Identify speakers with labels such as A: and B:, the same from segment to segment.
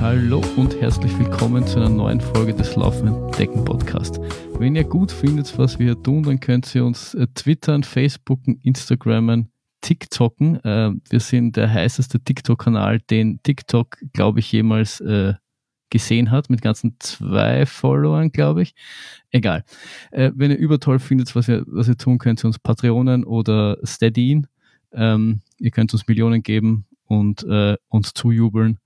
A: Hallo und herzlich willkommen zu einer neuen Folge des Laufenden Decken Podcast. Wenn ihr gut findet, was wir hier tun, dann könnt ihr uns äh, twittern, facebooken, instagrammen, TikToken. Äh, wir sind der heißeste TikTok-Kanal, den TikTok, glaube ich, jemals äh, gesehen hat, mit ganzen zwei Followern, glaube ich. Egal. Äh, wenn ihr übertoll findet, was ihr, was ihr tun könnt, uns Patreonen oder Steadyin. Ähm, ihr könnt uns Millionen geben und äh, uns zujubeln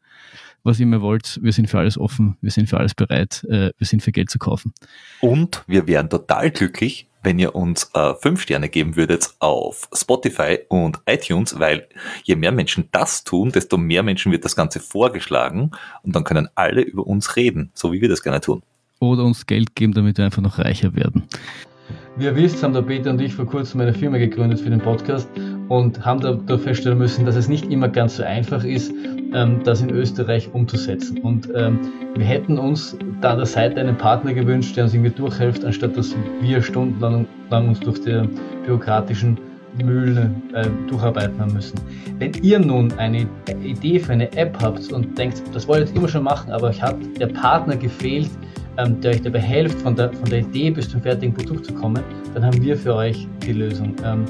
A: was ihr mir wollt. Wir sind für alles offen, wir sind für alles bereit, äh, wir sind für Geld zu kaufen.
B: Und wir wären total glücklich, wenn ihr uns äh, fünf Sterne geben würdet auf Spotify und iTunes, weil je mehr Menschen das tun, desto mehr Menschen wird das Ganze vorgeschlagen und dann können alle über uns reden, so wie wir das gerne tun.
A: Oder uns Geld geben, damit wir einfach noch reicher werden.
C: Wie ihr wisst, haben der Peter und ich vor kurzem eine Firma gegründet für den Podcast und haben da, da feststellen müssen, dass es nicht immer ganz so einfach ist, ähm, das in Österreich umzusetzen. Und ähm, wir hätten uns da an der Seite einen Partner gewünscht, der uns irgendwie durchhilft, anstatt dass wir stundenlang lang uns durch die bürokratischen Mühlen äh, durcharbeiten haben müssen. Wenn ihr nun eine Idee für eine App habt und denkt, das wollt ihr immer schon machen, aber euch hat der Partner gefehlt, ähm, der euch dabei hilft, von der, von der Idee bis zum fertigen Produkt zu kommen, dann haben wir für euch die Lösung. Ähm,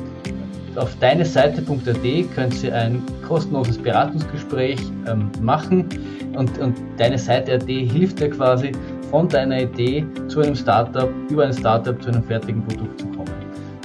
C: auf deine Seite.at könnt ihr ein kostenloses Beratungsgespräch ähm, machen und, und deine Seite.at hilft dir quasi von deiner Idee zu einem Startup, über ein Startup zu einem fertigen Produkt zu kommen.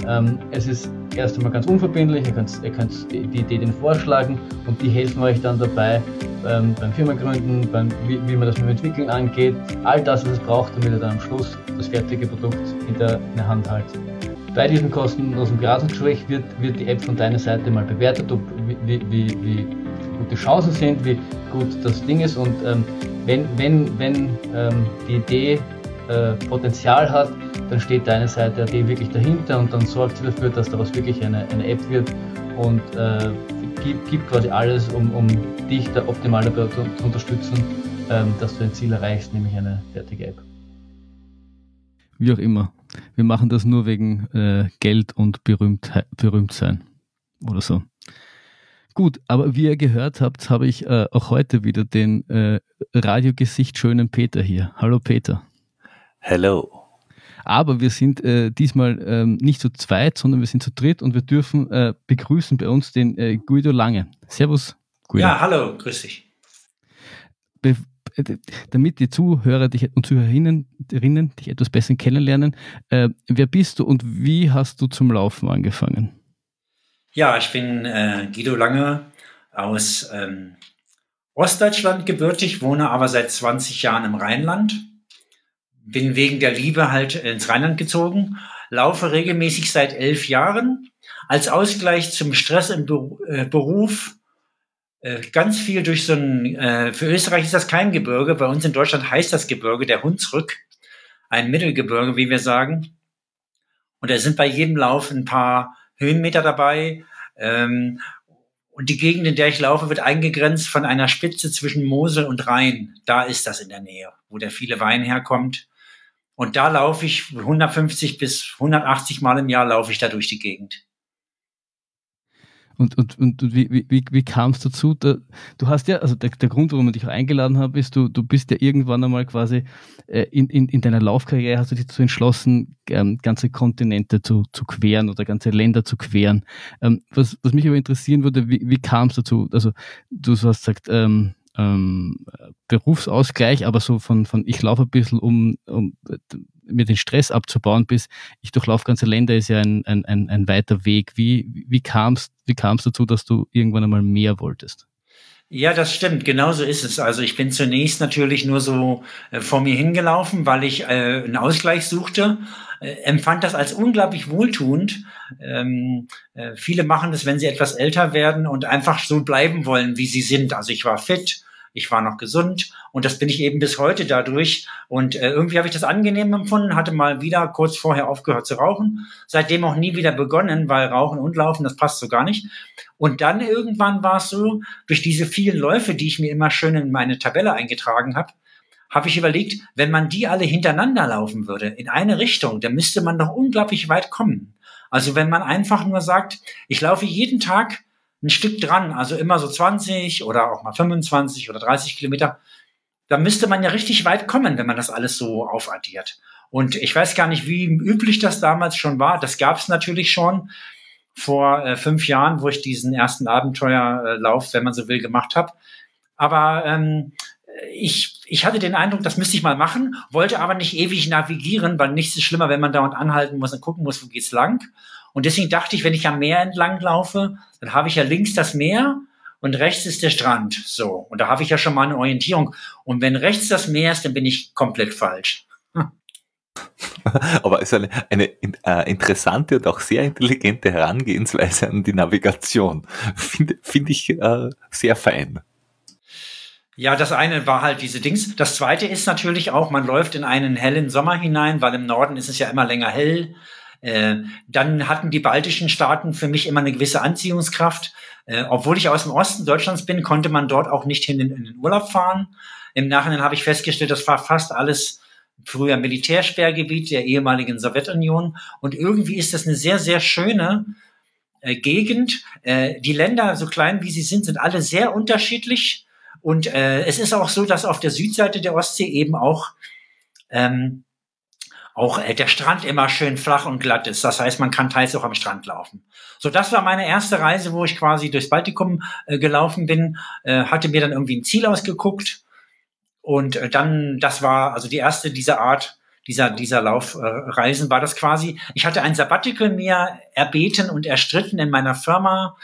C: Ähm, es ist erst einmal ganz unverbindlich, ihr könnt, ihr könnt die, die Idee den vorschlagen und die helfen euch dann dabei, ähm, beim Firmengründen, beim, wie, wie, man das mit dem Entwickeln angeht, all das, was es braucht, damit ihr dann am Schluss das fertige Produkt in der, in der Hand haltet. Bei diesem kostenlosen Beratungsgespräch wird, wird die App von deiner Seite mal bewertet, ob, wie, wie, wie gut die Chancen sind, wie gut das Ding ist und ähm, wenn, wenn, wenn ähm, die Idee äh, Potenzial hat, dann steht deine Seite AD wirklich dahinter und dann sorgt sie dafür, dass daraus wirklich eine, eine App wird und äh, gibt, gibt quasi alles, um, um dich da optimal dabei zu, zu unterstützen, ähm, dass du ein Ziel erreichst, nämlich eine fertige App.
A: Wie auch immer. Wir machen das nur wegen äh, Geld und berühmt, berühmt sein oder so. Gut, aber wie ihr gehört habt, habe ich äh, auch heute wieder den äh, Radiogesicht schönen Peter hier. Hallo Peter.
B: Hello.
A: Aber wir sind äh, diesmal ähm, nicht zu zweit, sondern wir sind zu dritt und wir dürfen äh, begrüßen bei uns den äh, Guido Lange. Servus,
D: Guido. Ja, hallo, grüß dich.
A: Be damit die Zuhörer dich und Zuhörerinnen dich etwas besser kennenlernen, äh, wer bist du und wie hast du zum Laufen angefangen?
D: Ja, ich bin äh, Guido Lange aus ähm, Ostdeutschland gebürtig, wohne aber seit 20 Jahren im Rheinland bin wegen der Liebe halt ins Rheinland gezogen, laufe regelmäßig seit elf Jahren. Als Ausgleich zum Stress im äh, Beruf ganz viel durch so ein, äh, für Österreich ist das kein Gebirge, bei uns in Deutschland heißt das Gebirge der Hunsrück, ein Mittelgebirge, wie wir sagen. Und da sind bei jedem Lauf ein paar Höhenmeter dabei. Ähm, und die Gegend, in der ich laufe, wird eingegrenzt von einer Spitze zwischen Mosel und Rhein. Da ist das in der Nähe, wo der viele Wein herkommt. Und da laufe ich 150 bis 180 Mal im Jahr laufe ich da durch die Gegend.
A: Und, und, und wie, wie, wie kam es dazu? Da, du hast ja, also der, der Grund, warum ich dich eingeladen habe, ist, du, du bist ja irgendwann einmal quasi äh, in, in, in deiner Laufkarriere hast du dich dazu entschlossen, ähm, ganze Kontinente zu, zu queren oder ganze Länder zu queren. Ähm, was, was mich aber interessieren würde, wie, wie kam es dazu? Also du hast gesagt, ähm, ähm, Berufsausgleich, aber so von, von ich laufe ein bisschen, um, um mir den Stress abzubauen, bis ich durchlaufe ganze Länder, ist ja ein, ein, ein, ein weiter Weg. Wie, wie kam es wie kam's dazu, dass du irgendwann einmal mehr wolltest?
D: Ja, das stimmt. Genauso ist es. Also ich bin zunächst natürlich nur so äh, vor mir hingelaufen, weil ich äh, einen Ausgleich suchte. Äh, empfand das als unglaublich wohltuend. Ähm, äh, viele machen das, wenn sie etwas älter werden und einfach so bleiben wollen, wie sie sind. Also ich war fit, ich war noch gesund und das bin ich eben bis heute dadurch. Und äh, irgendwie habe ich das angenehm empfunden, hatte mal wieder kurz vorher aufgehört zu rauchen, seitdem auch nie wieder begonnen, weil Rauchen und Laufen, das passt so gar nicht. Und dann irgendwann war es so, durch diese vielen Läufe, die ich mir immer schön in meine Tabelle eingetragen habe, habe ich überlegt, wenn man die alle hintereinander laufen würde, in eine Richtung, dann müsste man doch unglaublich weit kommen. Also wenn man einfach nur sagt, ich laufe jeden Tag ein Stück dran, also immer so 20 oder auch mal 25 oder 30 Kilometer, da müsste man ja richtig weit kommen, wenn man das alles so aufaddiert. Und ich weiß gar nicht, wie üblich das damals schon war. Das gab es natürlich schon vor äh, fünf Jahren, wo ich diesen ersten Abenteuerlauf, wenn man so will, gemacht habe. Aber ähm, ich, ich hatte den Eindruck, das müsste ich mal machen, wollte aber nicht ewig navigieren, weil nichts ist schlimmer, wenn man dauernd anhalten muss und gucken muss, wo geht's lang. Und deswegen dachte ich, wenn ich am Meer entlang laufe, dann habe ich ja links das Meer und rechts ist der Strand. So. Und da habe ich ja schon mal eine Orientierung. Und wenn rechts das Meer ist, dann bin ich komplett falsch.
B: Aber es ist eine, eine äh, interessante und auch sehr intelligente Herangehensweise an die Navigation. Finde find ich äh, sehr fein.
D: Ja, das eine war halt diese Dings. Das zweite ist natürlich auch, man läuft in einen hellen Sommer hinein, weil im Norden ist es ja immer länger hell. Äh, dann hatten die baltischen Staaten für mich immer eine gewisse Anziehungskraft. Äh, obwohl ich aus dem Osten Deutschlands bin, konnte man dort auch nicht hin in, in den Urlaub fahren. Im Nachhinein habe ich festgestellt, das war fast alles früher Militärsperrgebiet der ehemaligen Sowjetunion. Und irgendwie ist das eine sehr, sehr schöne äh, Gegend. Äh, die Länder, so klein wie sie sind, sind alle sehr unterschiedlich. Und äh, es ist auch so, dass auf der Südseite der Ostsee eben auch ähm, auch äh, der Strand immer schön flach und glatt ist. Das heißt, man kann teils auch am Strand laufen. So, das war meine erste Reise, wo ich quasi durchs Baltikum äh, gelaufen bin, äh, hatte mir dann irgendwie ein Ziel ausgeguckt und äh, dann, das war also die erste dieser Art, dieser, dieser Laufreisen war das quasi. Ich hatte ein Sabbatical mir erbeten und erstritten in meiner Firma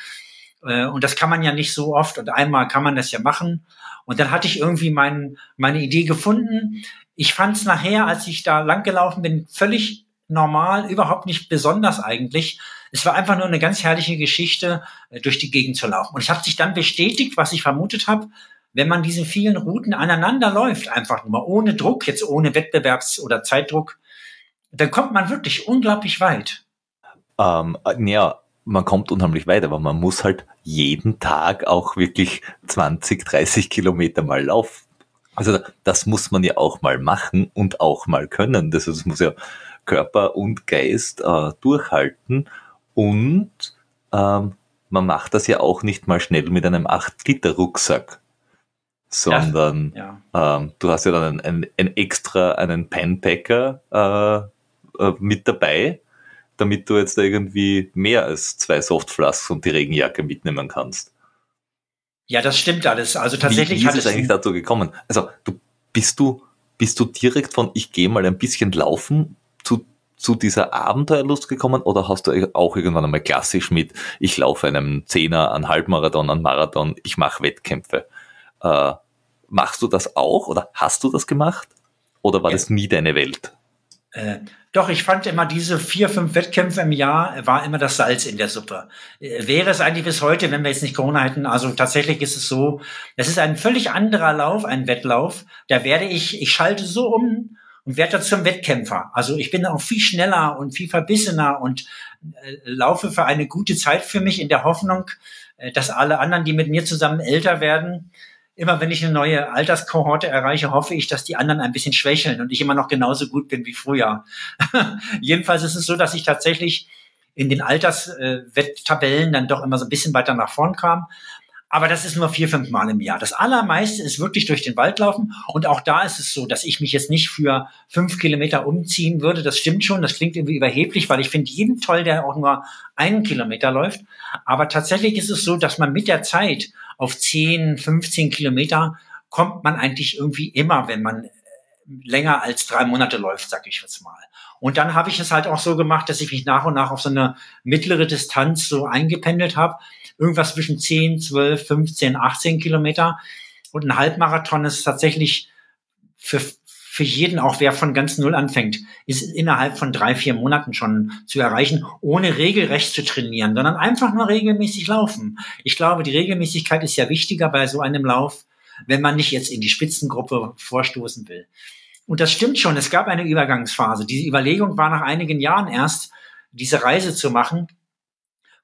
D: äh, und das kann man ja nicht so oft und einmal kann man das ja machen. Und dann hatte ich irgendwie mein, meine Idee gefunden. Ich fand es nachher, als ich da langgelaufen bin, völlig normal, überhaupt nicht besonders eigentlich. Es war einfach nur eine ganz herrliche Geschichte, äh, durch die Gegend zu laufen. Und es hat sich dann bestätigt, was ich vermutet habe, wenn man diese vielen Routen aneinander läuft, einfach nur ohne Druck, jetzt ohne Wettbewerbs- oder Zeitdruck, dann kommt man wirklich unglaublich weit.
B: Ähm, äh, ja, man kommt unheimlich weit, aber man muss halt jeden Tag auch wirklich 20, 30 Kilometer mal laufen. Also das muss man ja auch mal machen und auch mal können. Das, das muss ja Körper und Geist äh, durchhalten. Und ähm, man macht das ja auch nicht mal schnell mit einem 8-Liter-Rucksack, sondern ja. Ja. Ähm, du hast ja dann ein, ein extra einen Penpacker äh, äh, mit dabei, damit du jetzt irgendwie mehr als zwei Softflasks und die Regenjacke mitnehmen kannst.
D: Ja, das stimmt alles. Also tatsächlich
B: wie, wie ist es eigentlich dazu gekommen? Also du bist du bist du direkt von ich gehe mal ein bisschen laufen zu zu dieser Abenteuerlust gekommen oder hast du auch irgendwann einmal klassisch mit ich laufe einem Zehner, einen Halbmarathon, einen Marathon, ich mache Wettkämpfe? Äh, machst du das auch oder hast du das gemacht oder war ja. das nie deine Welt?
D: Äh, doch, ich fand immer diese vier, fünf Wettkämpfe im Jahr war immer das Salz in der Suppe. Äh, wäre es eigentlich bis heute, wenn wir jetzt nicht Corona hätten, also tatsächlich ist es so, es ist ein völlig anderer Lauf, ein Wettlauf. Da werde ich, ich schalte so um und werde zum Wettkämpfer. Also ich bin auch viel schneller und viel verbissener und äh, laufe für eine gute Zeit für mich in der Hoffnung, äh, dass alle anderen, die mit mir zusammen älter werden, immer wenn ich eine neue Alterskohorte erreiche, hoffe ich, dass die anderen ein bisschen schwächeln und ich immer noch genauso gut bin wie früher. Jedenfalls ist es so, dass ich tatsächlich in den Alterswetttabellen äh, dann doch immer so ein bisschen weiter nach vorn kam. Aber das ist nur vier, fünf Mal im Jahr. Das allermeiste ist wirklich durch den Wald laufen. Und auch da ist es so, dass ich mich jetzt nicht für fünf Kilometer umziehen würde. Das stimmt schon. Das klingt irgendwie überheblich, weil ich finde jeden toll, der auch nur einen Kilometer läuft. Aber tatsächlich ist es so, dass man mit der Zeit auf 10, 15 Kilometer kommt man eigentlich irgendwie immer, wenn man äh, länger als drei Monate läuft, sag ich jetzt mal. Und dann habe ich es halt auch so gemacht, dass ich mich nach und nach auf so eine mittlere Distanz so eingependelt habe. Irgendwas zwischen 10, 12, 15, 18 Kilometer. Und ein Halbmarathon ist tatsächlich für, für jeden, auch wer von ganz Null anfängt, ist innerhalb von drei, vier Monaten schon zu erreichen, ohne regelrecht zu trainieren, sondern einfach nur regelmäßig laufen. Ich glaube, die Regelmäßigkeit ist ja wichtiger bei so einem Lauf, wenn man nicht jetzt in die Spitzengruppe vorstoßen will. Und das stimmt schon, es gab eine Übergangsphase. Diese Überlegung war nach einigen Jahren erst, diese Reise zu machen.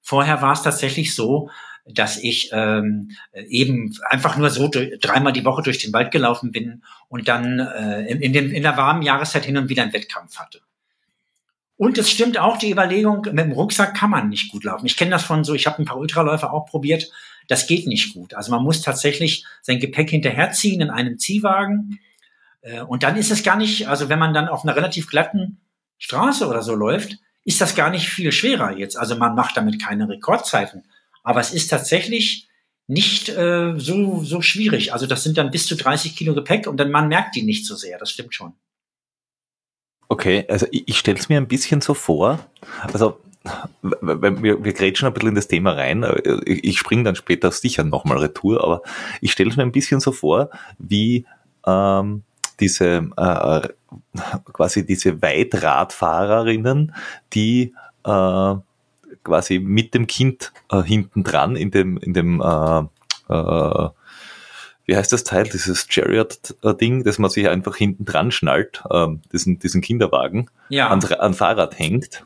D: Vorher war es tatsächlich so, dass ich ähm, eben einfach nur so dreimal die Woche durch den Wald gelaufen bin und dann äh, in, in, dem, in der warmen Jahreszeit hin und wieder einen Wettkampf hatte. Und es stimmt auch die Überlegung, mit dem Rucksack kann man nicht gut laufen. Ich kenne das von so, ich habe ein paar Ultraläufer auch probiert. Das geht nicht gut. Also man muss tatsächlich sein Gepäck hinterherziehen in einem Ziehwagen. Äh, und dann ist es gar nicht, also wenn man dann auf einer relativ glatten Straße oder so läuft, ist das gar nicht viel schwerer jetzt. Also man macht damit keine Rekordzeiten. Aber es ist tatsächlich nicht äh, so, so schwierig. Also das sind dann bis zu 30 Kilo Gepäck und dann man merkt die nicht so sehr. Das stimmt schon.
B: Okay, also ich, ich stelle es mir ein bisschen so vor, also wir, wir grätschen ein bisschen in das Thema rein. Ich springe dann später sicher nochmal retour, aber ich stelle es mir ein bisschen so vor, wie ähm, diese äh, quasi diese Weitradfahrerinnen, die äh, quasi mit dem Kind äh, hinten dran in dem in dem äh, äh, wie heißt das Teil, dieses Chariot-Ding, dass man sich einfach hinten dran schnallt, ähm, diesen, diesen Kinderwagen, ja. ans, an Fahrrad hängt,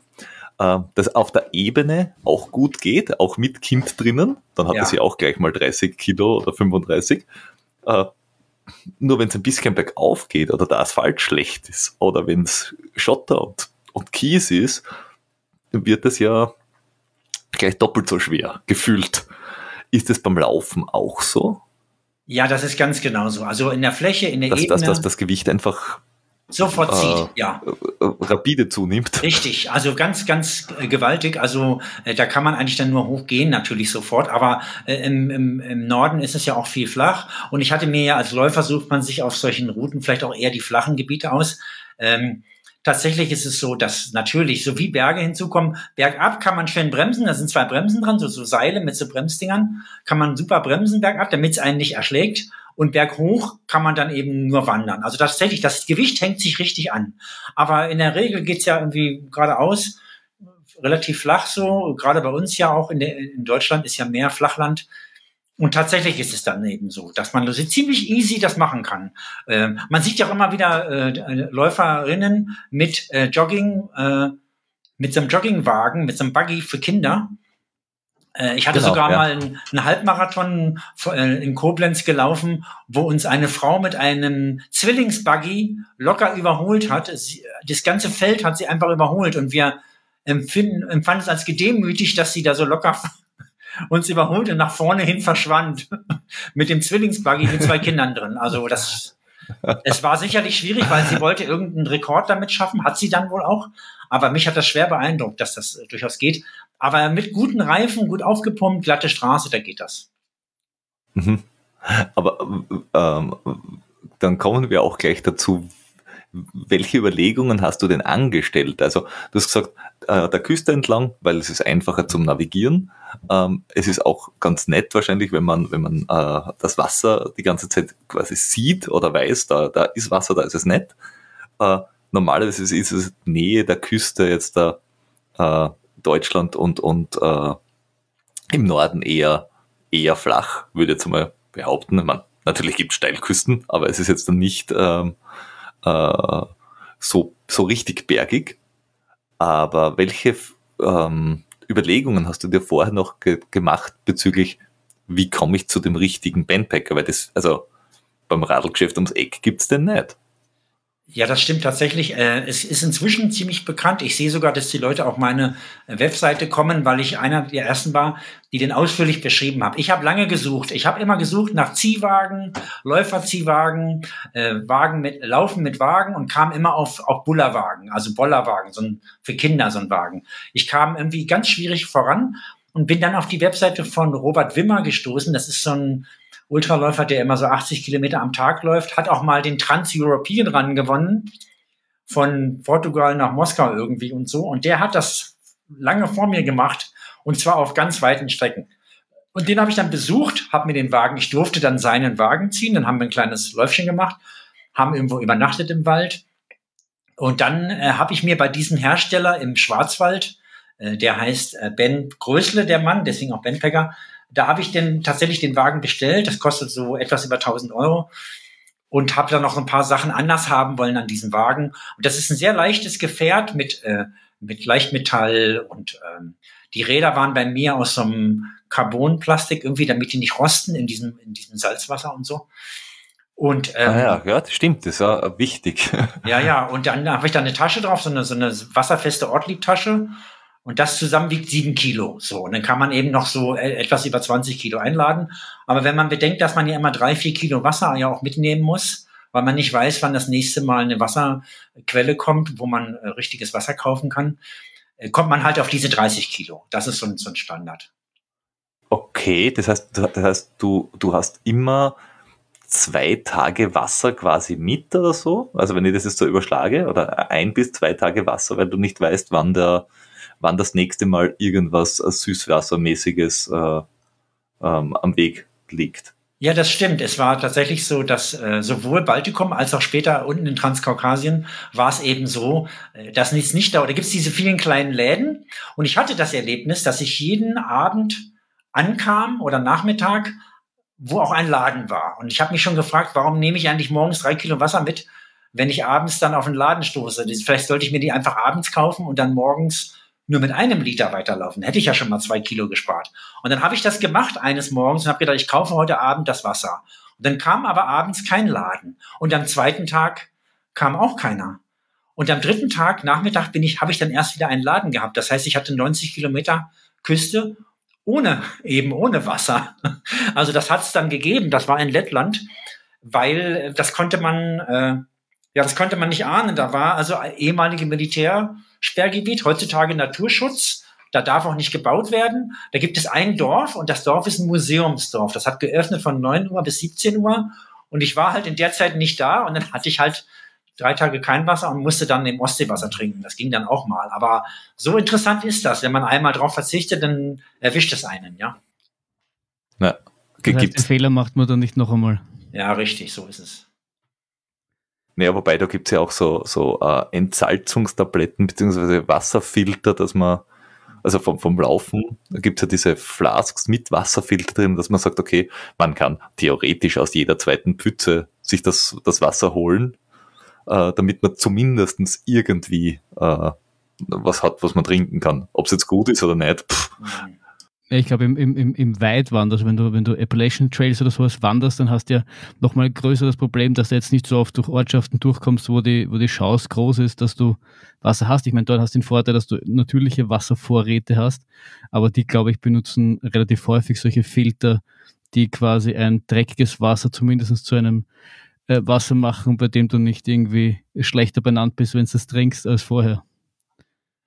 B: äh, das auf der Ebene auch gut geht, auch mit Kind drinnen, dann hat ja. er sie auch gleich mal 30 Kilo oder 35. Äh, nur wenn es ein bisschen bergauf geht oder der Asphalt schlecht ist oder wenn es Schotter und, und Kies ist, wird das ja gleich doppelt so schwer gefühlt. Ist es beim Laufen auch so?
D: Ja, das ist ganz genauso. Also in der Fläche, in der
B: dass,
D: Ebene.
B: Dass, dass das Gewicht einfach
D: sofort zieht, äh, ja.
B: Äh, rapide zunimmt.
D: Richtig, also ganz, ganz äh, gewaltig. Also äh, da kann man eigentlich dann nur hochgehen, natürlich sofort. Aber äh, im, im, im Norden ist es ja auch viel flach. Und ich hatte mir ja als Läufer sucht man sich auf solchen Routen vielleicht auch eher die flachen Gebiete aus. Ähm, Tatsächlich ist es so, dass natürlich, so wie Berge hinzukommen, bergab kann man schön bremsen, da sind zwei Bremsen dran, so, so Seile mit so Bremsdingern, kann man super bremsen bergab, damit es einen nicht erschlägt. Und berghoch kann man dann eben nur wandern. Also tatsächlich, das Gewicht hängt sich richtig an. Aber in der Regel geht's ja irgendwie geradeaus, relativ flach so. Gerade bei uns ja auch in, der, in Deutschland ist ja mehr Flachland. Und tatsächlich ist es dann eben so, dass man so ziemlich easy das machen kann. Ähm, man sieht ja auch immer wieder äh, Läuferinnen mit äh, Jogging, äh, mit so einem Joggingwagen, mit so einem Buggy für Kinder. Äh, ich hatte genau, sogar ja. mal einen, einen Halbmarathon äh, in Koblenz gelaufen, wo uns eine Frau mit einem Zwillingsbuggy locker überholt hat. Sie, das ganze Feld hat sie einfach überholt und wir empfinden, empfanden es als gedemütigt, dass sie da so locker uns überholt und nach vorne hin verschwand. mit dem Zwillingsbuggy mit zwei Kindern drin. Also das, es war sicherlich schwierig, weil sie wollte irgendeinen Rekord damit schaffen, hat sie dann wohl auch. Aber mich hat das schwer beeindruckt, dass das durchaus geht. Aber mit guten Reifen, gut aufgepumpt, glatte Straße, da geht das.
B: Mhm. Aber ähm, dann kommen wir auch gleich dazu, welche Überlegungen hast du denn angestellt? Also du hast gesagt, äh, der Küste entlang, weil es ist einfacher zum Navigieren. Ähm, es ist auch ganz nett wahrscheinlich, wenn man, wenn man äh, das Wasser die ganze Zeit quasi sieht oder weiß, da, da ist Wasser, da ist es nett. Äh, normalerweise ist, ist es Nähe der Küste jetzt da äh, Deutschland und, und äh, im Norden eher, eher flach, würde ich jetzt mal behaupten. Man, natürlich gibt es Steilküsten, aber es ist jetzt dann nicht ähm, äh, so, so richtig bergig. Aber welche ähm, Überlegungen hast du dir vorher noch ge gemacht bezüglich, wie komme ich zu dem richtigen Bandpacker? Weil das, also beim Radlgeschäft ums Eck gibt's den nicht.
D: Ja, das stimmt tatsächlich. Äh, es ist inzwischen ziemlich bekannt. Ich sehe sogar, dass die Leute auf meine Webseite kommen, weil ich einer der ersten war, die den ausführlich beschrieben habe. Ich habe lange gesucht. Ich habe immer gesucht nach Ziehwagen, Läuferziehwagen, äh, Wagen mit Laufen mit Wagen und kam immer auf auf Bullerwagen, also Bollerwagen, so ein für Kinder so ein Wagen. Ich kam irgendwie ganz schwierig voran und bin dann auf die Webseite von Robert Wimmer gestoßen. Das ist so ein Ultraläufer, der immer so 80 Kilometer am Tag läuft, hat auch mal den Trans-European Run gewonnen, von Portugal nach Moskau irgendwie und so. Und der hat das lange vor mir gemacht und zwar auf ganz weiten Strecken. Und den habe ich dann besucht, habe mir den Wagen, ich durfte dann seinen Wagen ziehen, dann haben wir ein kleines Läufchen gemacht, haben irgendwo übernachtet im Wald. Und dann äh, habe ich mir bei diesem Hersteller im Schwarzwald, äh, der heißt äh, Ben Größle, der Mann, deswegen auch Ben Packer, da habe ich denn tatsächlich den Wagen bestellt. Das kostet so etwas über 1000 Euro und habe dann noch ein paar Sachen anders haben wollen an diesem Wagen. Und das ist ein sehr leichtes Gefährt mit äh, mit Leichtmetall und ähm, die Räder waren bei mir aus so einem Carbonplastik irgendwie, damit die nicht rosten in diesem in diesem Salzwasser und so. Und
B: ähm, ah ja, ja, das stimmt, das ist ja wichtig.
D: ja, ja. Und dann habe ich da eine Tasche drauf, so eine so eine wasserfeste Ortlieb-Tasche Und das zusammen wiegt sieben Kilo. So. Und dann kann man eben noch so äh, etwas über 20 Kilo einladen. Aber wenn man bedenkt, dass man ja immer drei, vier Kilo Wasser ja auch mitnehmen muss, weil man nicht weiß, wann das nächste Mal eine Wasserquelle kommt, wo man äh, richtiges Wasser kaufen kann, äh, kommt man halt auf diese 30 Kilo. Das ist so ein, so ein Standard.
B: Okay, das heißt, das heißt du, du hast immer zwei Tage Wasser quasi mit oder so? Also wenn ich das jetzt so überschlage, oder ein bis zwei Tage Wasser, weil du nicht weißt, wann der, wann das nächste Mal irgendwas Süßwassermäßiges äh, ähm, am Weg liegt.
D: Ja, das stimmt. Es war tatsächlich so, dass äh, sowohl Baltikum als auch später unten in Transkaukasien war es eben so, äh, dass nichts nicht da, da gibt es diese vielen kleinen Läden. Und ich hatte das Erlebnis, dass ich jeden Abend ankam oder Nachmittag, wo auch ein Laden war. Und ich habe mich schon gefragt, warum nehme ich eigentlich morgens drei Kilo Wasser mit, wenn ich abends dann auf den Laden stoße? Vielleicht sollte ich mir die einfach abends kaufen und dann morgens nur mit einem Liter weiterlaufen. Hätte ich ja schon mal zwei Kilo gespart. Und dann habe ich das gemacht eines Morgens und habe gedacht, ich kaufe heute Abend das Wasser. Und dann kam aber abends kein Laden. Und am zweiten Tag kam auch keiner. Und am dritten Tag, Nachmittag, bin ich, habe ich dann erst wieder einen Laden gehabt. Das heißt, ich hatte 90 Kilometer Küste ohne, eben ohne Wasser. Also das hat es dann gegeben. Das war in Lettland, weil das konnte man, äh, ja, das konnte man nicht ahnen. Da war also ehemalige Militär, Sperrgebiet, heutzutage Naturschutz. Da darf auch nicht gebaut werden. Da gibt es ein Dorf und das Dorf ist ein Museumsdorf. Das hat geöffnet von 9 Uhr bis 17 Uhr. Und ich war halt in der Zeit nicht da und dann hatte ich halt drei Tage kein Wasser und musste dann im Ostseewasser trinken. Das ging dann auch mal. Aber so interessant ist das. Wenn man einmal drauf verzichtet, dann erwischt es einen, ja.
A: Ja, das heißt, den Fehler macht man dann nicht noch einmal.
D: Ja, richtig, so ist es.
B: Naja, wobei da gibt's ja auch so, so äh, Entsalzungstabletten beziehungsweise Wasserfilter, dass man, also vom, vom Laufen, da gibt's ja diese Flasks mit Wasserfilter drin, dass man sagt, okay, man kann theoretisch aus jeder zweiten Pfütze sich das, das Wasser holen, äh, damit man zumindestens irgendwie äh, was hat, was man trinken kann. Ob es jetzt gut ist oder nicht, pff,
A: mhm. Ich glaube, im, im, im Weitwand, also wenn du, wenn du Appalachian Trails oder sowas wanderst, dann hast du ja nochmal größer das Problem, dass du jetzt nicht so oft durch Ortschaften durchkommst, wo die, wo die Chance groß ist, dass du Wasser hast. Ich meine, dort hast du den Vorteil, dass du natürliche Wasservorräte hast, aber die, glaube ich, benutzen relativ häufig solche Filter, die quasi ein dreckiges Wasser zumindest zu einem äh, Wasser machen, bei dem du nicht irgendwie schlechter benannt bist, wenn du es trinkst, als vorher.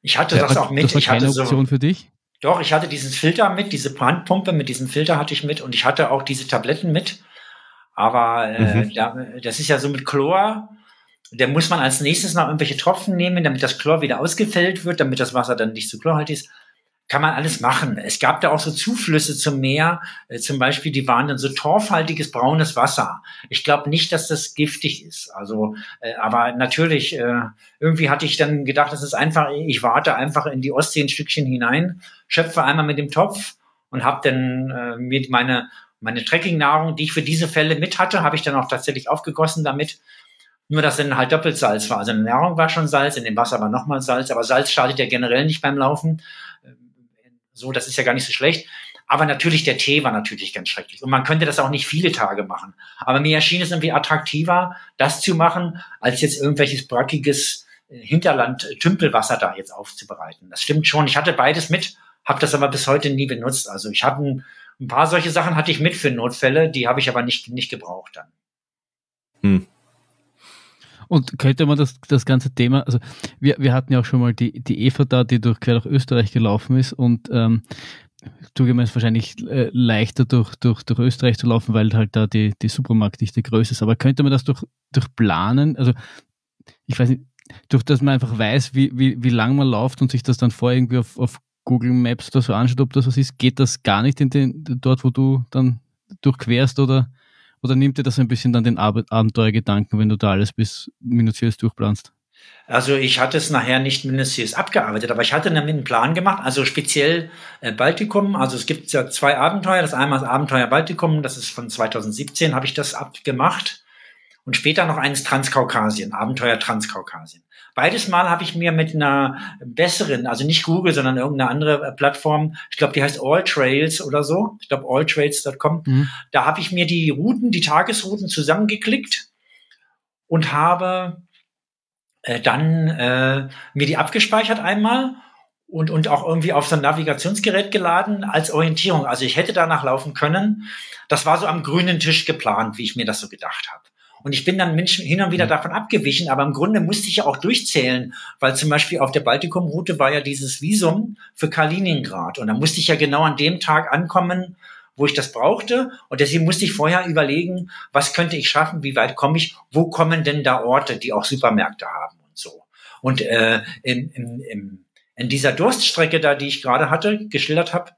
D: Ich hatte das auch mit.
A: Das war keine Option so, für dich?
D: Doch, ich hatte diesen Filter mit, diese Handpumpe mit diesem Filter hatte ich mit und ich hatte auch diese Tabletten mit. Aber äh, mhm. da, das ist ja so mit Chlor. Da muss man als nächstes noch irgendwelche Tropfen nehmen, damit das Chlor wieder ausgefällt wird, damit das Wasser dann nicht zu chlorhaltig ist kann man alles machen. Es gab da auch so Zuflüsse zum Meer, äh, zum Beispiel, die waren dann so torfhaltiges braunes Wasser. Ich glaube nicht, dass das giftig ist. Also, äh, aber natürlich, äh, irgendwie hatte ich dann gedacht, das ist einfach, ich warte einfach in die Ostsee ein Stückchen hinein, schöpfe einmal mit dem Topf und habe dann äh, mir meine meine Trekkingnahrung, die ich für diese Fälle mit hatte, habe ich dann auch tatsächlich aufgegossen damit. Nur, dass dann halt doppelt Salz war. Also in der Nahrung war schon Salz, in dem Wasser war nochmal Salz, aber Salz schadet ja generell nicht beim Laufen. So, das ist ja gar nicht so schlecht. Aber natürlich, der Tee war natürlich ganz schrecklich. Und man könnte das auch nicht viele Tage machen. Aber mir erschien es irgendwie attraktiver, das zu machen, als jetzt irgendwelches brackiges äh, Hinterland-Tümpelwasser da jetzt aufzubereiten. Das stimmt schon. Ich hatte beides mit, habe das aber bis heute nie benutzt. Also ich habe ein, ein, paar solche Sachen hatte ich mit für Notfälle, die habe ich aber nicht, nicht gebraucht dann. Hm.
A: Und könnte man das, das ganze Thema, also wir, wir hatten ja auch schon mal die, die Eva da, die durch quer durch Österreich gelaufen ist und ähm, zugegeben wahrscheinlich äh, leichter durch, durch, durch Österreich zu laufen, weil halt da die, die Supermarktdichte größer ist. Aber könnte man das durch, durch Planen, also ich weiß nicht, durch das man einfach weiß, wie, wie, wie lang man läuft und sich das dann vor irgendwie auf, auf Google Maps oder so anschaut, ob das was ist, geht das gar nicht in den, dort, wo du dann durchquerst oder oder nimmt dir das ein bisschen dann den Abenteuergedanken, wenn du da alles bis minutiös durchplanst?
D: Also ich hatte es nachher nicht minutiös abgearbeitet, aber ich hatte damit einen Plan gemacht, also speziell äh, Baltikum. Also es gibt ja zwei Abenteuer. Das einmal das Abenteuer Baltikum, das ist von 2017, habe ich das abgemacht. Und später noch eines Transkaukasien, Abenteuer Transkaukasien. Beides Mal habe ich mir mit einer besseren, also nicht Google, sondern irgendeine andere äh, Plattform, ich glaube, die heißt All Trails oder so, ich glaube alltrails.com, mhm. da habe ich mir die Routen, die Tagesrouten zusammengeklickt und habe äh, dann äh, mir die abgespeichert einmal und, und auch irgendwie auf so ein Navigationsgerät geladen als Orientierung. Also ich hätte danach laufen können. Das war so am grünen Tisch geplant, wie ich mir das so gedacht habe. Und ich bin dann Menschen hin und wieder davon abgewichen, aber im Grunde musste ich ja auch durchzählen, weil zum Beispiel auf der Baltikum-Route war ja dieses Visum für Kaliningrad. Und da musste ich ja genau an dem Tag ankommen, wo ich das brauchte. Und deswegen musste ich vorher überlegen, was könnte ich schaffen, wie weit komme ich, wo kommen denn da Orte, die auch Supermärkte haben und so. Und äh, in, in, in, in dieser Durststrecke da, die ich gerade hatte, geschildert habe,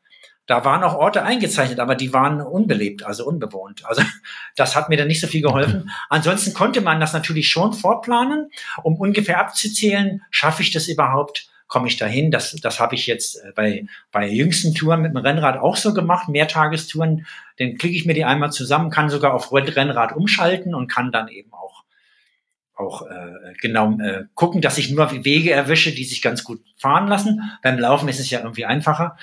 D: da waren auch Orte eingezeichnet, aber die waren unbelebt, also unbewohnt. Also das hat mir dann nicht so viel geholfen. Ansonsten konnte man das natürlich schon vorplanen, um ungefähr abzuzählen, schaffe ich das überhaupt, komme ich dahin. Das, das habe ich jetzt äh, bei, bei jüngsten Touren mit dem Rennrad auch so gemacht, Mehrtagestouren. Dann klicke ich mir die einmal zusammen, kann sogar auf Rennrad umschalten und kann dann eben auch auch äh, genau äh, gucken, dass ich nur Wege erwische, die sich ganz gut fahren lassen. Beim Laufen ist es ja irgendwie einfacher.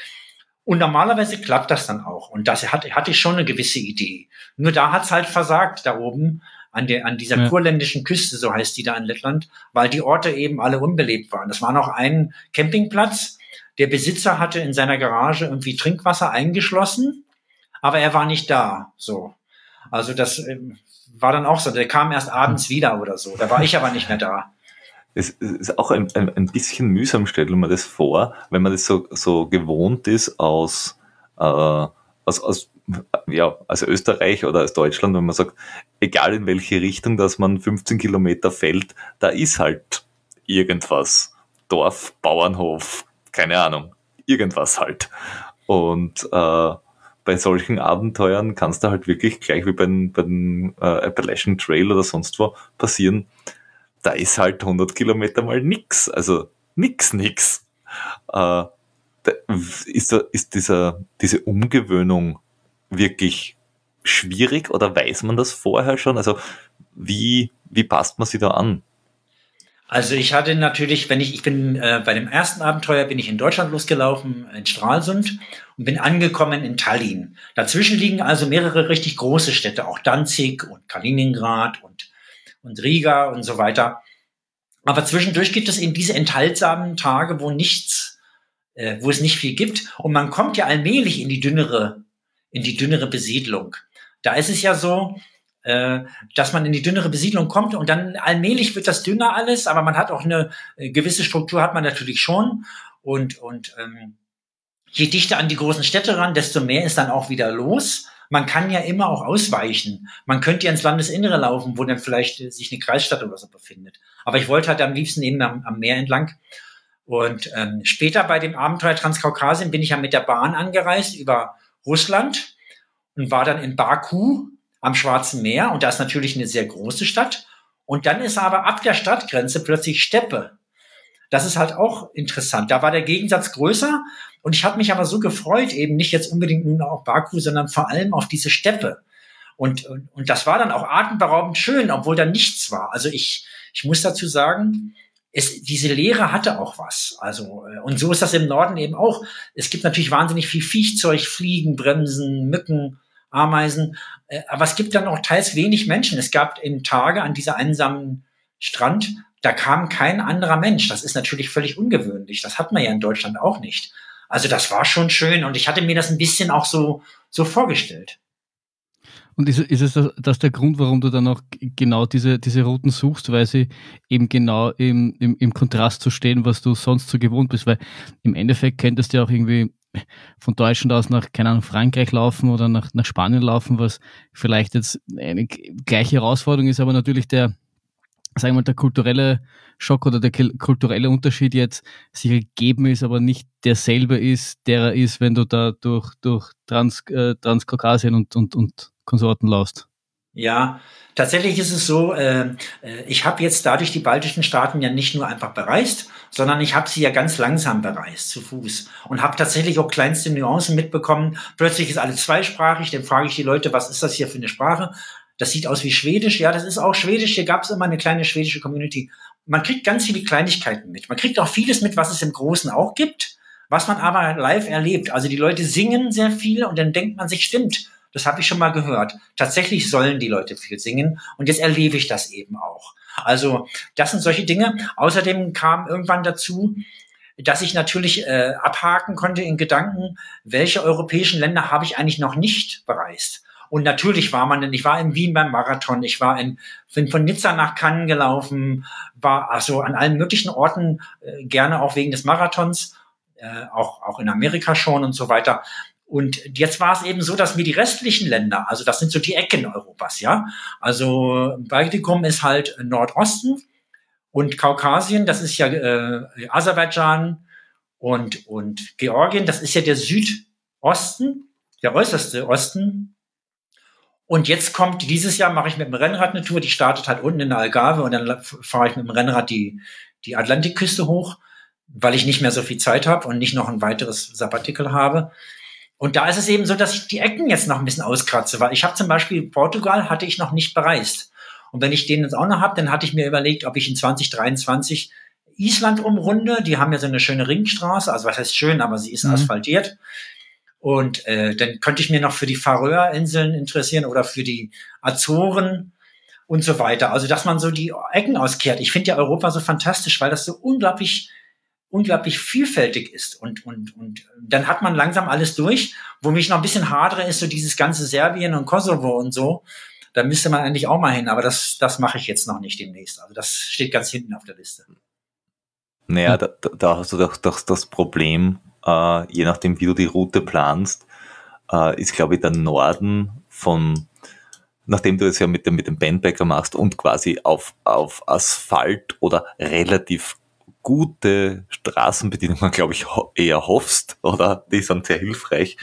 D: Und normalerweise klappt das dann auch. Und das hatte, hatte ich schon eine gewisse Idee. Nur da hat's halt versagt, da oben an, der, an dieser ja. kurländischen Küste, so heißt die da in Lettland, weil die Orte eben alle unbelebt waren. Das war noch ein Campingplatz. Der Besitzer hatte in seiner Garage irgendwie Trinkwasser eingeschlossen, aber er war nicht da. So. Also das äh, war dann auch so. Der kam erst abends hm. wieder oder so. Da war ich aber nicht mehr da
B: es ist auch ein, ein, ein bisschen mühsam, stellt man das vor, wenn man das so, so gewohnt ist aus, äh, aus, aus, ja, als Österreich oder als Deutschland, wenn man sagt, egal in welche Richtung, dass man 15 Kilometer fällt, da ist halt irgendwas. Dorf, Bauernhof, keine Ahnung, irgendwas halt. Und äh, bei solchen Abenteuern kann es da halt wirklich gleich wie beim, beim äh, Appalachian Trail oder sonst wo passieren, da ist halt 100 Kilometer mal nix. Also nix, nix. Äh, ist, da, ist dieser, diese Umgewöhnung wirklich schwierig oder weiß man das vorher schon? Also wie, wie passt man sich da an?
D: Also ich hatte natürlich, wenn ich, ich bin äh, bei dem ersten Abenteuer bin ich in Deutschland losgelaufen, in Stralsund und bin angekommen in Tallinn. Dazwischen liegen also mehrere richtig große Städte, auch Danzig und Kaliningrad und und Riga und so weiter. Aber zwischendurch gibt es eben diese enthaltsamen Tage, wo nichts, äh, wo es nicht viel gibt. Und man kommt ja allmählich in die dünnere, in die dünnere Besiedlung. Da ist es ja so, äh, dass man in die dünnere Besiedlung kommt und dann allmählich wird das dünner alles, aber man hat auch eine äh, gewisse Struktur hat man natürlich schon und und ähm, je dichter an die großen Städte ran, desto mehr ist dann auch wieder los man kann ja immer auch ausweichen. Man könnte ja ins Landesinnere laufen, wo dann vielleicht äh, sich eine Kreisstadt oder so befindet. Aber ich wollte halt am liebsten eben am, am Meer entlang. Und ähm, später bei dem Abenteuer Transkaukasien bin ich ja mit der Bahn angereist über Russland und war dann in Baku am Schwarzen Meer. Und da ist natürlich eine sehr große Stadt. Und dann ist aber ab der Stadtgrenze plötzlich Steppe. Das ist halt auch interessant. Da war der Gegensatz größer, und ich habe mich aber so gefreut, eben nicht jetzt unbedingt nur auf Baku, sondern vor allem auf diese Steppe. Und, und, und das war dann auch atemberaubend schön, obwohl da nichts war. Also ich, ich muss dazu sagen, es, diese Leere hatte auch was. Also, äh, und so ist das im Norden eben auch. Es gibt natürlich wahnsinnig viel Viechzeug, Fliegen, Bremsen, Mücken, Ameisen. Äh, aber es gibt dann auch teils wenig Menschen. Es gab in Tage an dieser einsamen Strand, da kam kein anderer Mensch. Das ist natürlich völlig ungewöhnlich. Das hat man ja in Deutschland auch nicht. Also das war schon schön und ich hatte mir das ein bisschen auch so, so vorgestellt.
A: Und ist, ist es das, der Grund, warum du dann auch genau diese, diese Routen suchst, weil sie eben genau im, im, im Kontrast zu stehen, was du sonst so gewohnt bist? Weil im Endeffekt könntest du ja auch irgendwie von Deutschland aus nach, keine Ahnung, Frankreich laufen oder nach, nach Spanien laufen, was vielleicht jetzt eine gleiche Herausforderung ist, aber natürlich der, sagen wir mal, der kulturelle Schock oder der kulturelle Unterschied jetzt sich gegeben ist, aber nicht derselbe ist, der er ist, wenn du da durch, durch Trans, äh, Transkaukasien und, und, und Konsorten laufst.
D: Ja, tatsächlich ist es so, äh, äh ich habe jetzt dadurch die baltischen Staaten ja nicht nur einfach bereist, sondern ich habe sie ja ganz langsam bereist, zu Fuß. Und habe tatsächlich auch kleinste Nuancen mitbekommen. Plötzlich ist alles zweisprachig, dann frage ich die Leute, was ist das hier für eine Sprache? Das sieht aus wie Schwedisch. Ja, das ist auch Schwedisch. Hier gab es immer eine kleine schwedische Community. Man kriegt ganz viele Kleinigkeiten mit. Man kriegt auch vieles mit, was es im Großen auch gibt, was man aber live erlebt. Also die Leute singen sehr viel und dann denkt man sich, stimmt, das habe ich schon mal gehört. Tatsächlich sollen die Leute viel singen und jetzt erlebe ich das eben auch. Also das sind solche Dinge. Außerdem kam irgendwann dazu, dass ich natürlich äh, abhaken konnte in Gedanken, welche europäischen Länder habe ich eigentlich noch nicht bereist. Und natürlich war man, ich war in Wien beim Marathon, ich war in, bin von Nizza nach Cannes gelaufen, war also an allen möglichen Orten, äh, gerne auch wegen des Marathons, äh, auch, auch in Amerika schon und so weiter. Und jetzt war es eben so, dass mir die restlichen Länder, also das sind so die Ecken Europas, ja. Also Baltikum ist halt Nordosten und Kaukasien, das ist ja äh, Aserbaidschan und, und Georgien, das ist ja der Südosten, der äußerste Osten und jetzt kommt, dieses Jahr mache ich mit dem Rennrad eine Tour, die startet halt unten in der Algarve und dann fahre ich mit dem Rennrad die, die Atlantikküste hoch, weil ich nicht mehr so viel Zeit habe und nicht noch ein weiteres Sabbatical habe. Und da ist es eben so, dass ich die Ecken jetzt noch ein bisschen auskratze, weil ich habe zum Beispiel Portugal hatte ich noch nicht bereist. Und wenn ich den jetzt auch noch habe, dann hatte ich mir überlegt, ob ich in 2023 Island umrunde. Die haben ja so eine schöne Ringstraße, also was heißt schön, aber sie ist mhm. asphaltiert. Und äh, dann könnte ich mir noch für die Färöerinseln interessieren oder für die Azoren und so weiter. Also dass man so die Ecken auskehrt. Ich finde ja Europa so fantastisch, weil das so unglaublich unglaublich vielfältig ist und und und dann hat man langsam alles durch. Wo mich noch ein bisschen hadere, ist so dieses ganze Serbien und Kosovo und so. Da müsste man eigentlich auch mal hin, aber das das mache ich jetzt noch nicht demnächst. Also das steht ganz hinten auf der Liste.
B: Naja, da, da hast du doch, doch das Problem, äh, je nachdem, wie du die Route planst, äh, ist, glaube ich, der Norden von, nachdem du es ja mit dem, mit dem Bandbacker machst und quasi auf, auf Asphalt oder relativ gute Straßenbedienungen, glaube ich, eher hoffst, oder? Die sind sehr hilfreich,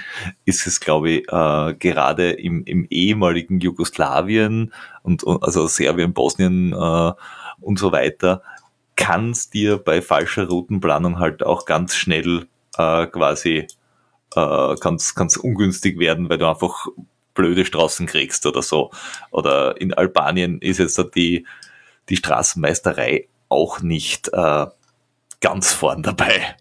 B: ist es, glaube ich, äh, gerade im, im ehemaligen Jugoslawien und, und also Serbien, Bosnien äh, und so weiter, kann es dir bei falscher Routenplanung halt auch ganz schnell äh, quasi äh, ganz, ganz ungünstig werden, weil du einfach blöde Straßen kriegst oder so. Oder in Albanien ist jetzt die, die Straßenmeisterei auch nicht äh, ganz vorn dabei.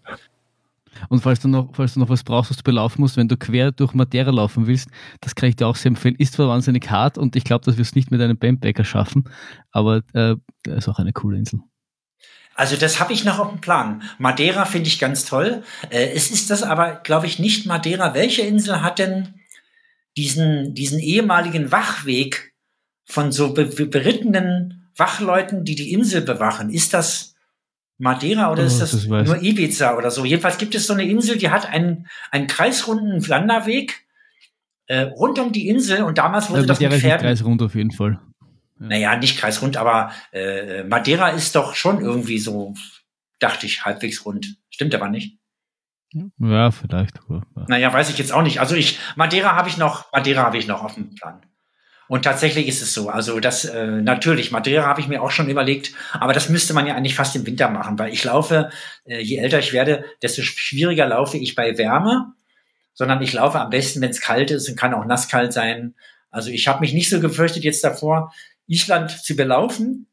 A: Und falls du noch, falls du noch was brauchst, was du belaufen musst, wenn du quer durch Madeira laufen willst, das kann ich dir auch sehr empfehlen. Ist zwar wahnsinnig hart und ich glaube, dass wir es nicht mit einem Bandbacker schaffen, aber äh, ist auch eine coole Insel.
D: Also das habe ich noch auf dem Plan. Madeira finde ich ganz toll. Äh, es ist das aber, glaube ich, nicht Madeira. Welche Insel hat denn diesen, diesen ehemaligen Wachweg von so be berittenen Wachleuten, die die Insel bewachen? Ist das Madeira oder oh, ist das, das nur Ibiza oder so? Jedenfalls gibt es so eine Insel, die hat einen, einen kreisrunden Wanderweg äh, rund um die Insel und damals wurde ja, das mit Pferden...
A: Kreisrund auf jeden Fall.
D: Naja, nicht kreisrund, aber äh, Madeira ist doch schon irgendwie so, dachte ich, halbwegs rund. Stimmt aber nicht.
A: Ja, vielleicht.
D: Ja. Naja, weiß ich jetzt auch nicht. Also ich, Madeira habe ich noch, Madeira habe ich noch auf dem Plan. Und tatsächlich ist es so. Also das äh, natürlich, Madeira habe ich mir auch schon überlegt, aber das müsste man ja eigentlich fast im Winter machen, weil ich laufe, äh, je älter ich werde, desto schwieriger laufe ich bei Wärme, sondern ich laufe am besten, wenn es kalt ist und kann auch nasskalt sein. Also ich habe mich nicht so gefürchtet jetzt davor, Island zu belaufen.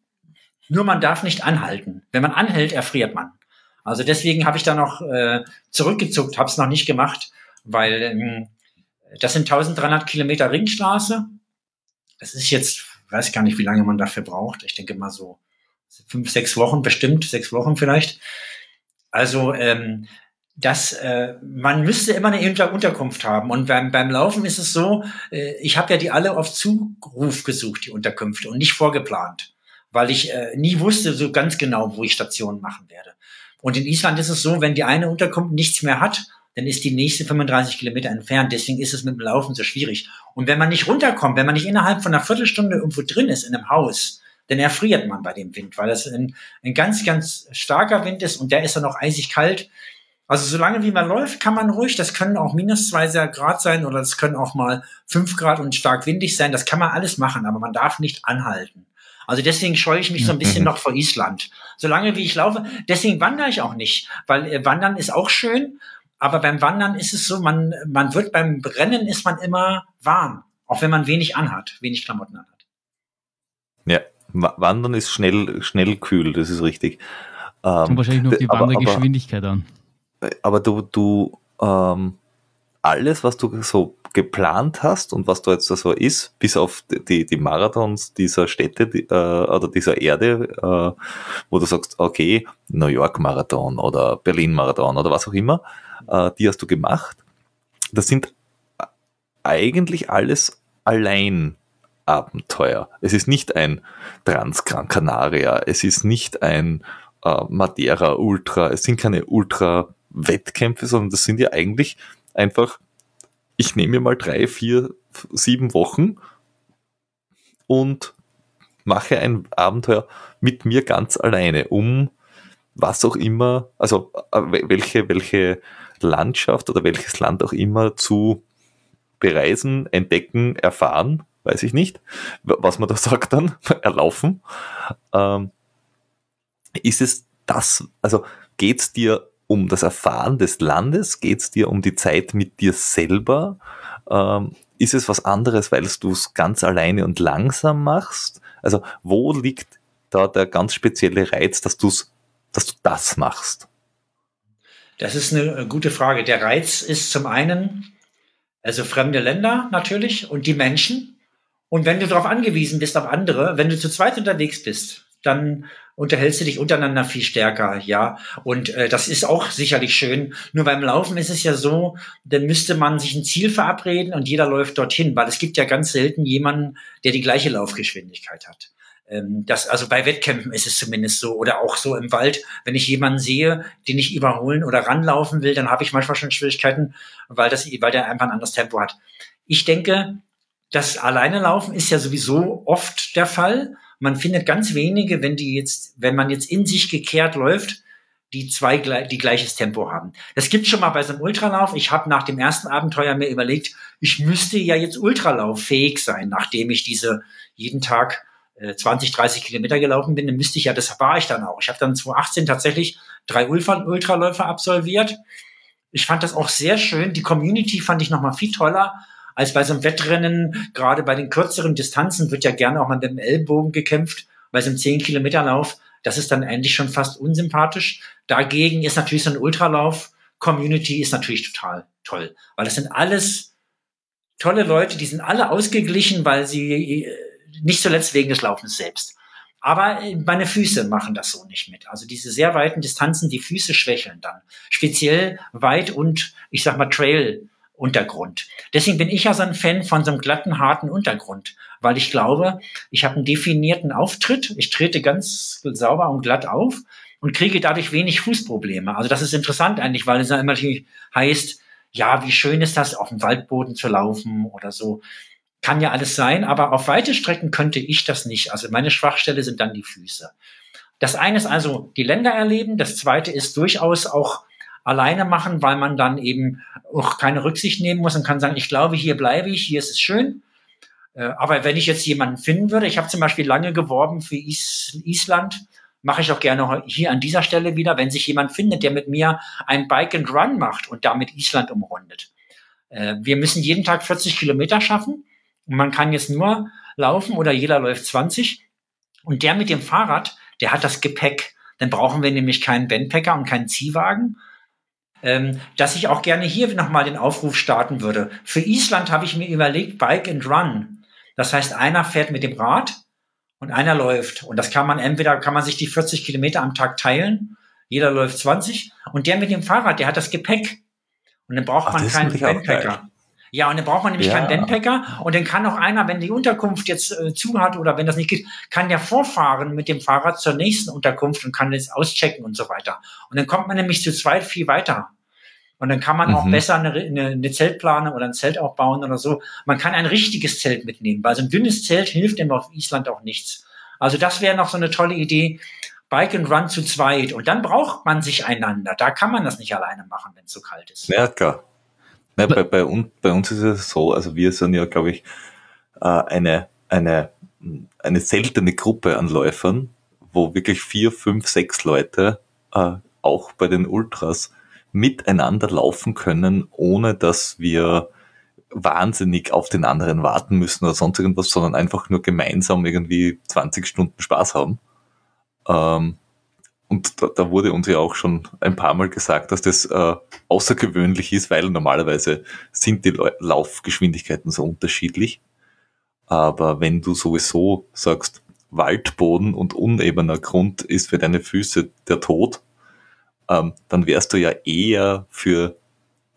D: Nur man darf nicht anhalten. Wenn man anhält, erfriert man. Also deswegen habe ich da noch äh, zurückgezuckt, habe es noch nicht gemacht, weil ähm, das sind 1300 Kilometer Ringstraße. Das ist jetzt, weiß gar nicht, wie lange man dafür braucht. Ich denke mal so fünf, sechs Wochen bestimmt, sechs Wochen vielleicht. Also ähm, dass äh, man müsste immer eine Unter Unterkunft haben. Und beim, beim Laufen ist es so, äh, ich habe ja die alle auf Zuruf gesucht, die Unterkünfte, und nicht vorgeplant, weil ich äh, nie wusste so ganz genau, wo ich Stationen machen werde. Und in Island ist es so, wenn die eine Unterkunft nichts mehr hat, dann ist die nächste 35 Kilometer entfernt. Deswegen ist es mit dem Laufen so schwierig. Und wenn man nicht runterkommt, wenn man nicht innerhalb von einer Viertelstunde irgendwo drin ist in einem Haus, dann erfriert man bei dem Wind, weil das ein, ein ganz, ganz starker Wind ist und der ist dann auch eisig kalt. Also solange wie man läuft, kann man ruhig, das können auch minus zwei Grad sein oder das können auch mal fünf Grad und stark windig sein, das kann man alles machen, aber man darf nicht anhalten. Also deswegen scheue ich mich so ein bisschen noch vor Island. Solange wie ich laufe, deswegen wandere ich auch nicht, weil äh, Wandern ist auch schön, aber beim Wandern ist es so, man, man wird beim Brennen ist man immer warm, auch wenn man wenig anhat, wenig Klamotten anhat.
B: Ja, Wandern ist schnell, schnell kühl, das ist richtig.
A: Ähm, Kommt wahrscheinlich nur die Wandergeschwindigkeit an
B: aber du, du, ähm, alles, was du so geplant hast und was da jetzt so ist, bis auf die, die Marathons dieser Städte die, äh, oder dieser Erde, äh, wo du sagst, okay, New York Marathon oder Berlin Marathon oder was auch immer, äh, die hast du gemacht. Das sind eigentlich alles allein Abenteuer. Es ist nicht ein Transgran Canaria, es ist nicht ein äh, Madeira Ultra, es sind keine Ultra Wettkämpfe, sondern das sind ja eigentlich einfach, ich nehme mir mal drei, vier, sieben Wochen und mache ein Abenteuer mit mir ganz alleine, um was auch immer, also äh, welche, welche Landschaft oder welches Land auch immer zu bereisen, entdecken, erfahren, weiß ich nicht, was man da sagt dann, erlaufen. Ähm, ist es das, also geht es dir um das Erfahren des Landes? Geht es dir um die Zeit mit dir selber? Ähm, ist es was anderes, weil du es ganz alleine und langsam machst? Also wo liegt da der ganz spezielle Reiz, dass, du's, dass du das machst?
D: Das ist eine gute Frage. Der Reiz ist zum einen, also fremde Länder natürlich und die Menschen. Und wenn du darauf angewiesen bist auf andere, wenn du zu zweit unterwegs bist, dann unterhältst du dich untereinander viel stärker, ja. Und äh, das ist auch sicherlich schön. Nur beim Laufen ist es ja so, dann müsste man sich ein Ziel verabreden und jeder läuft dorthin, weil es gibt ja ganz selten jemanden, der die gleiche Laufgeschwindigkeit hat. Ähm, das, also bei Wettkämpfen ist es zumindest so oder auch so im Wald. Wenn ich jemanden sehe, den ich überholen oder ranlaufen will, dann habe ich manchmal schon Schwierigkeiten, weil das, weil der einfach ein anderes Tempo hat. Ich denke, das alleine laufen ist ja sowieso oft der Fall. Man findet ganz wenige, wenn die jetzt, wenn man jetzt in sich gekehrt läuft, die zwei die gleiches Tempo haben. Das gibt schon mal bei so einem Ultralauf. Ich habe nach dem ersten Abenteuer mir überlegt, ich müsste ja jetzt ultralauffähig sein, nachdem ich diese jeden Tag äh, 20, 30 Kilometer gelaufen bin, dann müsste ich ja, das war ich dann auch. Ich habe dann 2018 tatsächlich drei Ultraläufe absolviert. Ich fand das auch sehr schön. Die Community fand ich noch mal viel toller als bei so einem Wettrennen, gerade bei den kürzeren Distanzen wird ja gerne auch mit dem Ellbogen gekämpft. Bei so einem 10-Kilometer-Lauf, das ist dann eigentlich schon fast unsympathisch. Dagegen ist natürlich so ein Ultralauf, Community ist natürlich total toll, weil das sind alles tolle Leute, die sind alle ausgeglichen, weil sie äh, nicht zuletzt wegen des Laufens selbst. Aber äh, meine Füße machen das so nicht mit. Also diese sehr weiten Distanzen, die Füße schwächeln dann. Speziell weit und, ich sag mal, Trail Untergrund. Deswegen bin ich ja so ein Fan von so einem glatten, harten Untergrund, weil ich glaube, ich habe einen definierten Auftritt, ich trete ganz sauber und glatt auf und kriege dadurch wenig Fußprobleme. Also das ist interessant eigentlich, weil es ja immer heißt, ja, wie schön ist das, auf dem Waldboden zu laufen oder so. Kann ja alles sein, aber auf weite Strecken könnte ich das nicht. Also meine Schwachstelle sind dann die Füße. Das eine ist also die Länder erleben, das zweite ist durchaus auch alleine machen, weil man dann eben auch keine Rücksicht nehmen muss und kann sagen, ich glaube, hier bleibe ich, hier ist es schön. Äh, aber wenn ich jetzt jemanden finden würde, ich habe zum Beispiel lange geworben für Is Island, mache ich auch gerne hier an dieser Stelle wieder, wenn sich jemand findet, der mit mir ein Bike and Run macht und damit Island umrundet. Äh, wir müssen jeden Tag 40 Kilometer schaffen und man kann jetzt nur laufen oder jeder läuft 20 und der mit dem Fahrrad, der hat das Gepäck. Dann brauchen wir nämlich keinen Bandpacker und keinen Ziehwagen, ähm, dass ich auch gerne hier nochmal den Aufruf starten würde. Für Island habe ich mir überlegt, Bike and Run. Das heißt, einer fährt mit dem Rad und einer läuft. Und das kann man entweder, kann man sich die 40 Kilometer am Tag teilen. Jeder läuft 20. Und der mit dem Fahrrad, der hat das Gepäck. Und dann braucht Ach, man keinen Backpacker. Ja, und dann braucht man nämlich ja. keinen Bandpacker. Und dann kann auch einer, wenn die Unterkunft jetzt äh, zu hat oder wenn das nicht geht, kann der vorfahren mit dem Fahrrad zur nächsten Unterkunft und kann jetzt auschecken und so weiter. Und dann kommt man nämlich zu zweit viel weiter. Und dann kann man mhm. auch besser eine, eine, eine Zeltplane oder ein Zelt auch bauen oder so. Man kann ein richtiges Zelt mitnehmen, weil so ein dünnes Zelt hilft dem auf Island auch nichts. Also das wäre noch so eine tolle Idee. Bike and Run zu zweit. Und dann braucht man sich einander. Da kann man das nicht alleine machen, wenn es so kalt ist.
B: Ja, klar. Ja, bei, bei, uns, bei uns ist es so, also wir sind ja, glaube ich, äh, eine, eine, eine seltene Gruppe an Läufern, wo wirklich vier, fünf, sechs Leute äh, auch bei den Ultras miteinander laufen können, ohne dass wir wahnsinnig auf den anderen warten müssen oder sonst irgendwas, sondern einfach nur gemeinsam irgendwie 20 Stunden Spaß haben. Ähm, und da, da, wurde uns ja auch schon ein paar Mal gesagt, dass das äh, außergewöhnlich ist, weil normalerweise sind die Laufgeschwindigkeiten so unterschiedlich. Aber wenn du sowieso sagst, Waldboden und unebener Grund ist für deine Füße der Tod, ähm, dann wärst du ja eher für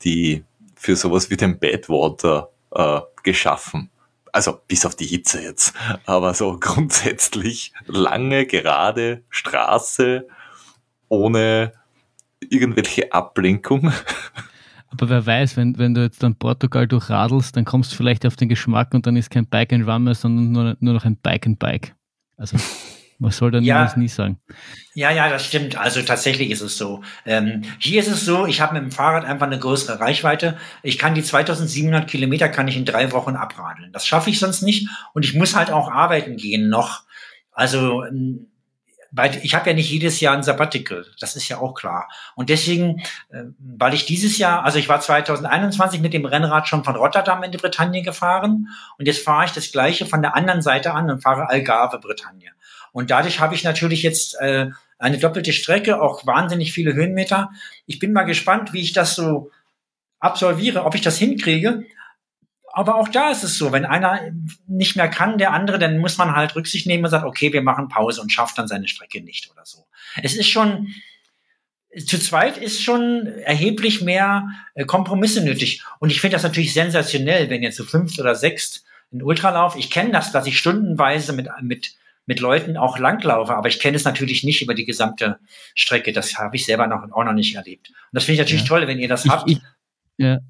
B: die, für sowas wie den Badwater äh, geschaffen. Also bis auf die Hitze jetzt. Aber so grundsätzlich lange, gerade Straße ohne irgendwelche Ablenkung.
A: Aber wer weiß, wenn, wenn du jetzt dann Portugal durchradelst, dann kommst du vielleicht auf den Geschmack und dann ist kein Bike and Run mehr, sondern nur, nur noch ein Bike and Bike. Also was soll dann ja, nie sagen?
D: Ja, ja, das stimmt. Also tatsächlich ist es so. Ähm, hier ist es so, ich habe mit dem Fahrrad einfach eine größere Reichweite. Ich kann die 2700 Kilometer kann ich in drei Wochen abradeln. Das schaffe ich sonst nicht. Und ich muss halt auch arbeiten gehen noch. Also ähm, weil ich habe ja nicht jedes Jahr ein Sabbatical, das ist ja auch klar. Und deswegen, äh, weil ich dieses Jahr, also ich war 2021 mit dem Rennrad schon von Rotterdam in die Bretagne gefahren und jetzt fahre ich das gleiche von der anderen Seite an und fahre Algarve Bretagne. Und dadurch habe ich natürlich jetzt äh, eine doppelte Strecke, auch wahnsinnig viele Höhenmeter. Ich bin mal gespannt, wie ich das so absolviere, ob ich das hinkriege aber auch da ist es so, wenn einer nicht mehr kann, der andere, dann muss man halt Rücksicht nehmen und sagt, okay, wir machen Pause und schafft dann seine Strecke nicht oder so. Es ist schon, zu zweit ist schon erheblich mehr äh, Kompromisse nötig. Und ich finde das natürlich sensationell, wenn ihr zu fünft oder sechst ein Ultralauf, ich kenne das, dass ich stundenweise mit, mit, mit Leuten auch langlaufe, aber ich kenne es natürlich nicht über die gesamte Strecke. Das habe ich selber noch, auch noch nicht erlebt. Und das finde ich natürlich ja. toll, wenn ihr das
A: ich,
D: habt.
A: Ich, ja,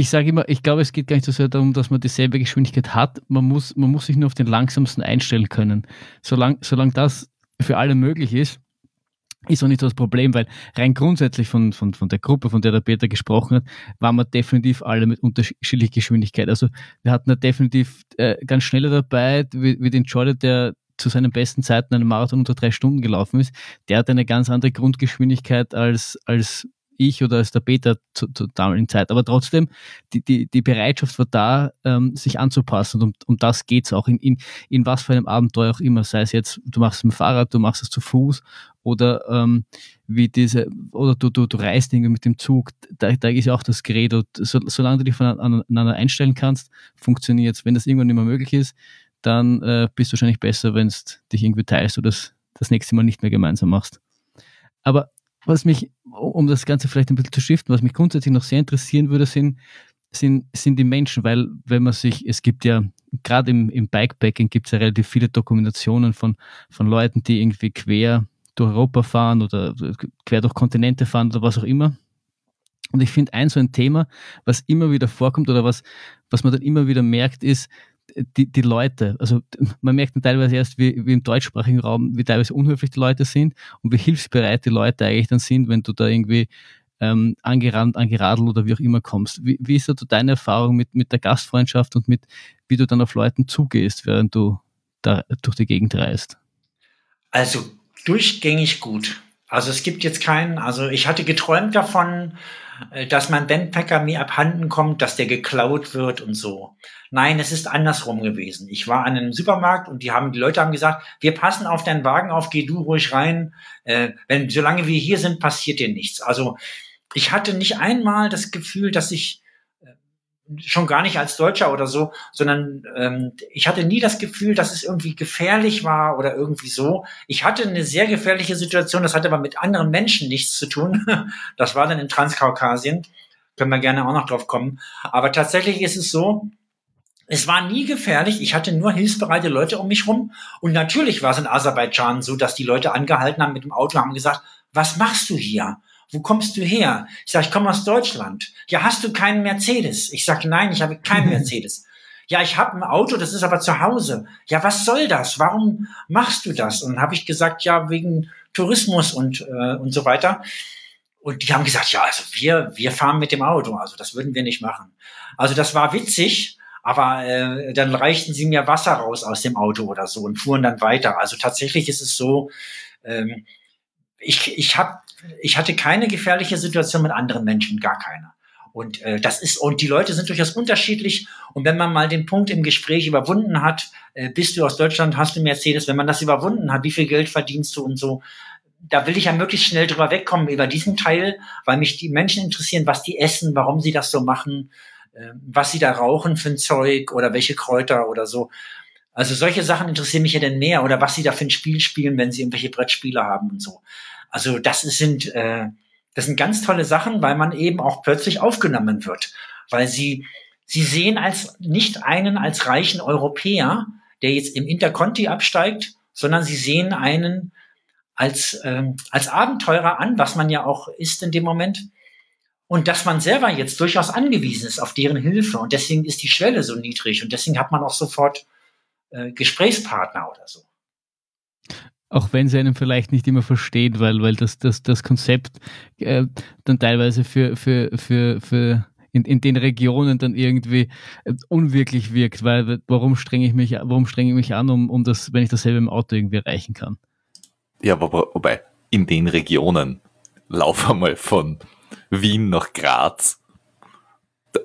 A: ich sage immer, ich glaube, es geht gar nicht so sehr darum, dass man dieselbe Geschwindigkeit hat. Man muss, man muss sich nur auf den langsamsten einstellen können. Solange solang das für alle möglich ist, ist auch nicht so das Problem, weil rein grundsätzlich von, von, von der Gruppe, von der der Peter gesprochen hat, waren wir definitiv alle mit unterschiedlicher Geschwindigkeit. Also wir hatten da definitiv äh, ganz schnelle dabei, wie, wie den Jordan, der zu seinen besten Zeiten einen Marathon unter drei Stunden gelaufen ist. Der hat eine ganz andere Grundgeschwindigkeit als, als ich oder als der Peter zu, zur damaligen Zeit. Aber trotzdem, die, die, die Bereitschaft war da, ähm, sich anzupassen. Und um, um das geht's auch in, in, in was für einem Abenteuer auch immer. Sei es jetzt, du machst es mit dem Fahrrad, du machst es zu Fuß oder ähm, wie diese, oder du, du, du reist irgendwie mit dem Zug, da, da ist ja auch das Gerät. Und so, solange du dich voneinander einstellen kannst, funktioniert es. Wenn das irgendwann nicht mehr möglich ist, dann äh, bist du wahrscheinlich besser, wenn du dich irgendwie teilst oder das, das nächste Mal nicht mehr gemeinsam machst. Aber was mich, um das Ganze vielleicht ein bisschen zu shiften, was mich grundsätzlich noch sehr interessieren würde, sind, sind, sind die Menschen, weil wenn man sich, es gibt ja, gerade im, im Bikepacking gibt es ja relativ viele Dokumentationen von, von Leuten, die irgendwie quer durch Europa fahren oder quer durch Kontinente fahren oder was auch immer. Und ich finde, ein so ein Thema, was immer wieder vorkommt oder was, was man dann immer wieder merkt, ist, die, die Leute, also man merkt dann teilweise erst, wie, wie im deutschsprachigen Raum, wie teilweise unhöflich die Leute sind und wie hilfsbereit die Leute eigentlich dann sind, wenn du da irgendwie ähm, angerannt, angeradelt oder wie auch immer kommst. Wie, wie ist da deine Erfahrung mit, mit der Gastfreundschaft und mit, wie du dann auf Leuten zugehst, während du da durch die Gegend reist?
D: Also durchgängig gut. Also es gibt jetzt keinen, also ich hatte geträumt davon, äh, dass mein Bandpacker mir abhanden kommt, dass der geklaut wird und so. Nein, es ist andersrum gewesen. Ich war an einem Supermarkt und die haben, die Leute haben gesagt, wir passen auf deinen Wagen auf, geh du ruhig rein. Äh, wenn, solange wir hier sind, passiert dir nichts. Also ich hatte nicht einmal das Gefühl, dass ich schon gar nicht als Deutscher oder so, sondern ähm, ich hatte nie das Gefühl, dass es irgendwie gefährlich war oder irgendwie so. Ich hatte eine sehr gefährliche Situation, das hatte aber mit anderen Menschen nichts zu tun. Das war dann in Transkaukasien. Können wir gerne auch noch drauf kommen. Aber tatsächlich ist es so, es war nie gefährlich. Ich hatte nur hilfsbereite Leute um mich rum. Und natürlich war es in Aserbaidschan so, dass die Leute angehalten haben mit dem Auto haben gesagt, was machst du hier? Wo kommst du her? Ich sage, ich komme aus Deutschland. Ja, hast du keinen Mercedes? Ich sage, nein, ich habe keinen Mercedes. Ja, ich habe ein Auto, das ist aber zu Hause. Ja, was soll das? Warum machst du das? Und dann habe ich gesagt, ja, wegen Tourismus und, äh, und so weiter. Und die haben gesagt, ja, also wir, wir fahren mit dem Auto, also das würden wir nicht machen. Also das war witzig, aber äh, dann reichten sie mir Wasser raus aus dem Auto oder so und fuhren dann weiter. Also tatsächlich ist es so, ähm, ich, ich habe ich hatte keine gefährliche Situation mit anderen Menschen, gar keine. Und äh, das ist, und die Leute sind durchaus unterschiedlich. Und wenn man mal den Punkt im Gespräch überwunden hat, äh, bist du aus Deutschland, hast du Mercedes, wenn man das überwunden hat, wie viel Geld verdienst du und so, da will ich ja möglichst schnell drüber wegkommen über diesen Teil, weil mich die Menschen interessieren, was die essen, warum sie das so machen, äh, was sie da rauchen für ein Zeug oder welche Kräuter oder so. Also solche Sachen interessieren mich ja dann mehr oder was sie da für ein Spiel spielen, wenn sie irgendwelche Brettspiele haben und so. Also das sind äh, das sind ganz tolle Sachen, weil man eben auch plötzlich aufgenommen wird, weil sie sie sehen als nicht einen als reichen Europäer, der jetzt im Interconti absteigt, sondern sie sehen einen als ähm, als Abenteurer an, was man ja auch ist in dem Moment. Und dass man selber jetzt durchaus angewiesen ist auf deren Hilfe. Und deswegen ist die Schwelle so niedrig. Und deswegen hat man auch sofort äh, Gesprächspartner oder so.
A: Auch wenn sie einen vielleicht nicht immer versteht, weil, weil das, das, das Konzept äh, dann teilweise für, für, für, für in, in den Regionen dann irgendwie äh, unwirklich wirkt, weil warum strenge ich mich, warum strenge ich mich an, um, um das, wenn ich dasselbe im Auto irgendwie erreichen kann?
B: Ja, wobei, in den Regionen, lauf einmal von Wien nach Graz, da,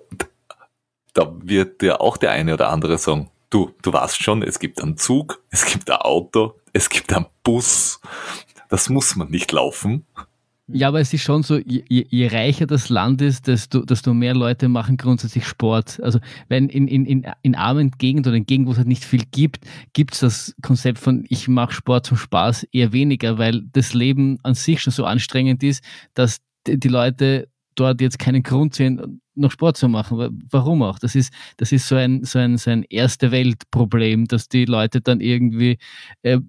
B: da wird ja auch der eine oder andere sagen, du, du weißt schon, es gibt einen Zug, es gibt ein Auto, es gibt einen Bus. Das muss man nicht laufen.
A: Ja, aber es ist schon so, je, je reicher das Land ist, desto, desto mehr Leute machen grundsätzlich Sport. Also wenn in, in, in, in armen Gegenden oder in Gegenden, wo es halt nicht viel gibt, gibt es das Konzept von ich mache Sport zum Spaß eher weniger, weil das Leben an sich schon so anstrengend ist, dass die Leute dort jetzt keinen Grund sehen, noch Sport zu machen. Warum auch? Das ist, das ist so ein, so ein, so ein erste Weltproblem, dass die Leute dann irgendwie äh,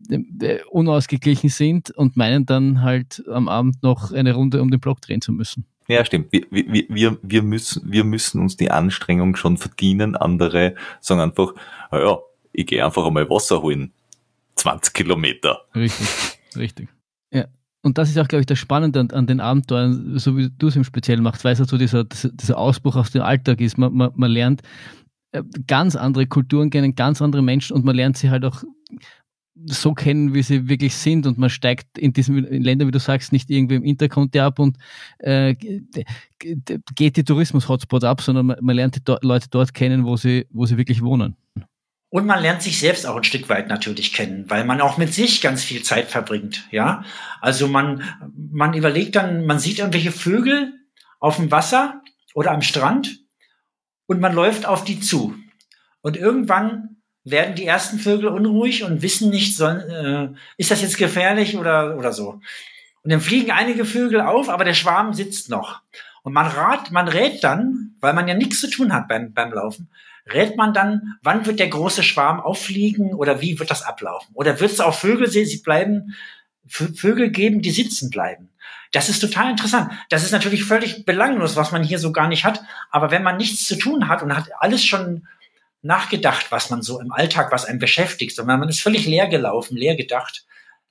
A: äh, unausgeglichen sind und meinen dann halt am Abend noch eine Runde um den Block drehen zu müssen.
B: Ja, stimmt. Wir, wir, wir, wir, müssen, wir müssen uns die Anstrengung schon verdienen. Andere sagen einfach, naja, ich gehe einfach einmal Wasser holen. 20 Kilometer.
A: Richtig, richtig. Ja, und das ist auch, glaube ich, das Spannende an, an den Abenteuern, so wie du es im Speziellen machst, weil es halt so dieser, dieser Ausbruch aus dem Alltag ist. Man, man, man lernt äh, ganz andere Kulturen kennen, ganz andere Menschen und man lernt sie halt auch so kennen, wie sie wirklich sind und man steigt in diesen Ländern, wie du sagst, nicht irgendwie im Interkonti ab und äh, geht die Tourismus-Hotspot ab, sondern man, man lernt die do Leute dort kennen, wo sie, wo sie wirklich wohnen.
D: Und man lernt sich selbst auch ein Stück weit natürlich kennen, weil man auch mit sich ganz viel Zeit verbringt, ja. Also man, man überlegt dann, man sieht irgendwelche Vögel auf dem Wasser oder am Strand und man läuft auf die zu. Und irgendwann werden die ersten Vögel unruhig und wissen nicht, soll, äh, ist das jetzt gefährlich oder, oder so. Und dann fliegen einige Vögel auf, aber der Schwarm sitzt noch. Und man rat, man rät dann, weil man ja nichts zu tun hat beim, beim Laufen, rät man dann, wann wird der große Schwarm auffliegen oder wie wird das ablaufen? Oder wird es auch Vögel sie bleiben, Vögel geben, die sitzen bleiben? Das ist total interessant. Das ist natürlich völlig belanglos, was man hier so gar nicht hat. Aber wenn man nichts zu tun hat und hat alles schon nachgedacht, was man so im Alltag, was einen beschäftigt, und man ist völlig leer gelaufen, leer gedacht,